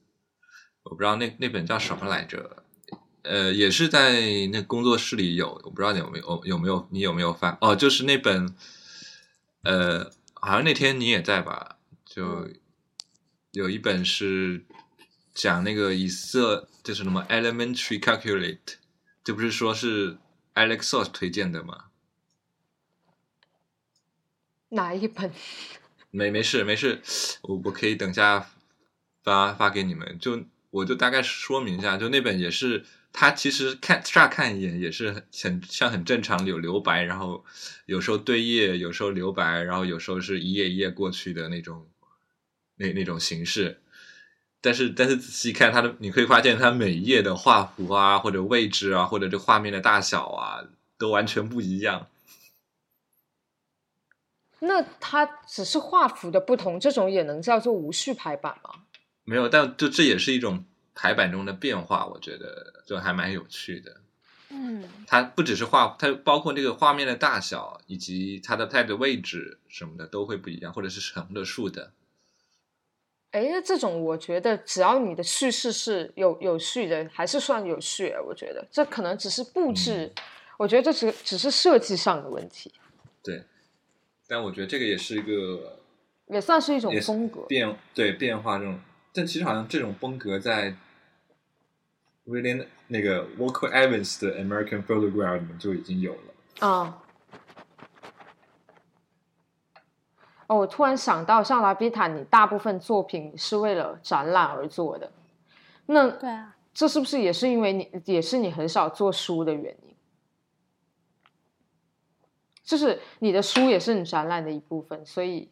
我不知道那那本叫什么来着，呃，也是在那工作室里有，我不知道你有没有有没有你有没有发哦，就是那本，呃，好像那天你也在吧，就有一本是讲那个以色，就是什么 elementary calculate，这不是说是 Alex Source 推荐的吗？哪一本？没没事没事，我我可以等下发发给你们。就我就大概说明一下，就那本也是，它其实看乍看一眼也是很像很正常有留白，然后有时候对页，有时候留白，然后有时候是一页一页过去的那种那那种形式。但是但是仔细看它的，你可以发现它每一页的画幅啊，或者位置啊，或者这画面的大小啊，都完全不一样。那它只是画幅的不同，这种也能叫做无序排版吗？没有，但就这也是一种排版中的变化，我觉得就还蛮有趣的。嗯，它不只是画，它包括这个画面的大小以及它的它的位置什么的都会不一样，或者是横的竖的。哎，那这种我觉得只要你的叙事是有有序的，还是算有序。我觉得这可能只是布置，我觉得这只只是设计上的问题。对。但我觉得这个也是一个，也算是一种风格变对变化这种，但其实好像这种风格在威廉那个 Walker Evans 的 American Photograph 里面就已经有了啊。哦，我突然想到，像拉比塔，你大部分作品是为了展览而做的，那对啊，这是不是也是因为你也是你很少做书的原因？就是你的书也是你展览的一部分，所以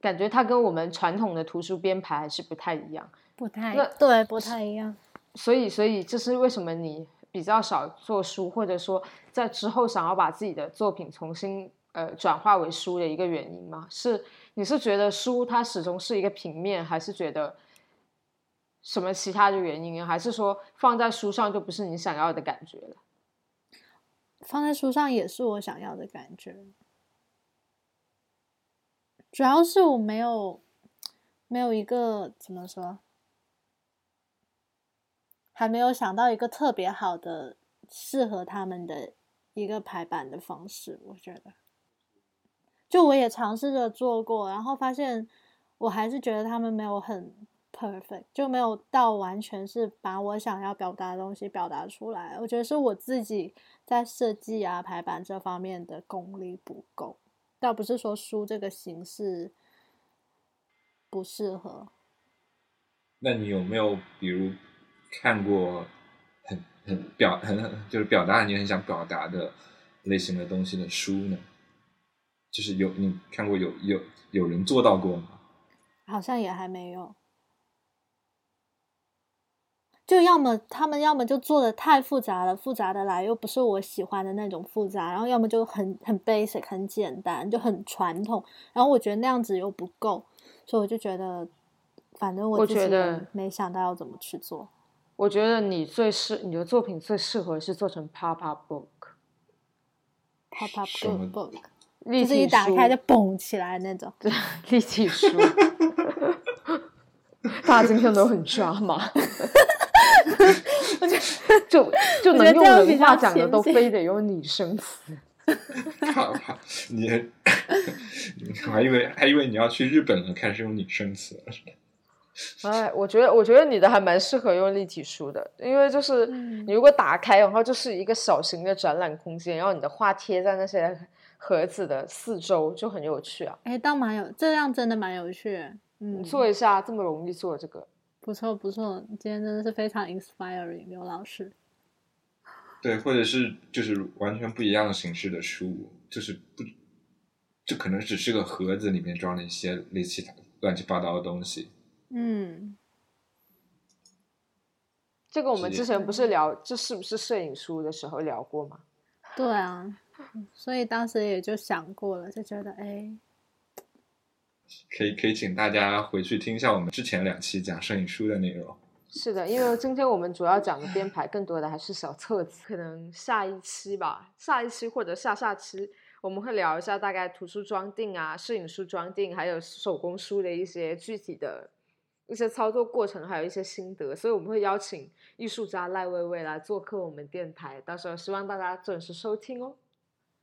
感觉它跟我们传统的图书编排还是不太一样，不太对，不太一样。所以，所以这是为什么你比较少做书，或者说在之后想要把自己的作品重新呃转化为书的一个原因吗？是你是觉得书它始终是一个平面，还是觉得什么其他的原因？还是说放在书上就不是你想要的感觉了？放在书上也是我想要的感觉，主要是我没有没有一个怎么说，还没有想到一个特别好的适合他们的一个排版的方式。我觉得，就我也尝试着做过，然后发现我还是觉得他们没有很 perfect，就没有到完全是把我想要表达的东西表达出来。我觉得是我自己在设计啊排版这方面的功力不够。倒不是说书这个形式不适合。那你有没有比如看过很很表很就是表达你很想表达的类型的东西的书呢？就是有你看过有有有人做到过吗？好像也还没有。就要么他们要么就做的太复杂了，复杂的来又不是我喜欢的那种复杂，然后要么就很很 basic 很简单，就很传统，然后我觉得那样子又不够，所以我就觉得，反正我觉得没想到要怎么去做。我觉得你最适你的作品最适合是做成 pop up book，pop up book，就是一打开就蹦起来那种，对，立体书。大家今天都很抓马。就就能用人话讲的，都非得用拟声词。好好，你 我还以为还以为你要去日本了，开始用拟声词了。哎，我觉得我觉得你的还蛮适合用立体书的，因为就是你如果打开，然后就是一个小型的展览空间，然后你的画贴在那些盒子的四周，就很有趣啊。哎，倒蛮有，这样真的蛮有趣。嗯，做一下这么容易做这个。不错不错，今天真的是非常 inspiring，刘老师。对，或者是就是完全不一样的形式的书，就是不，就可能只是个盒子里面装了一些类似乱七八糟的东西。嗯，这个我们之前不是聊这是不是摄影书的时候聊过吗？对啊，所以当时也就想过了，就觉得哎。可以可以，请大家回去听一下我们之前两期讲摄影书的内容。是的，因为今天我们主要讲的编排，更多的还是小册子。可能下一期吧，下一期或者下下期，我们会聊一下大概图书装订啊、摄影书装订，还有手工书的一些具体的一些操作过程，还有一些心得。所以我们会邀请艺术家赖薇薇来做客我们电台，到时候希望大家准时收听哦。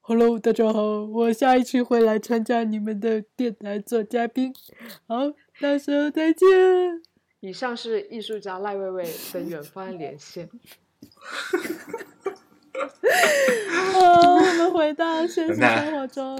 Hello，大家好，我下一期会来参加你们的电台做嘉宾，好，到时候再见。以上是艺术家赖薇薇的远方连线。好，我们回到现实生活中。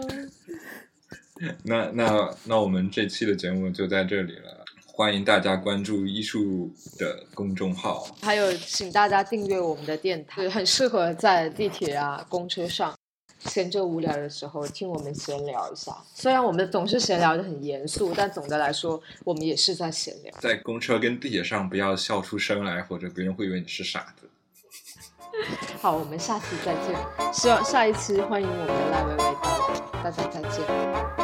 那那那我们这期的节目就在这里了，欢迎大家关注艺术的公众号，还有请大家订阅我们的电台，很适合在地铁啊、公车上。闲着无聊的时候听我们闲聊一下，虽然我们总是闲聊的很严肃，但总的来说我们也是在闲聊。在公车跟地铁上不要笑出声来，或者别人会以为你是傻子。好，我们下期再见。希望下一期欢迎我们的赖薇薇到来，大家再见。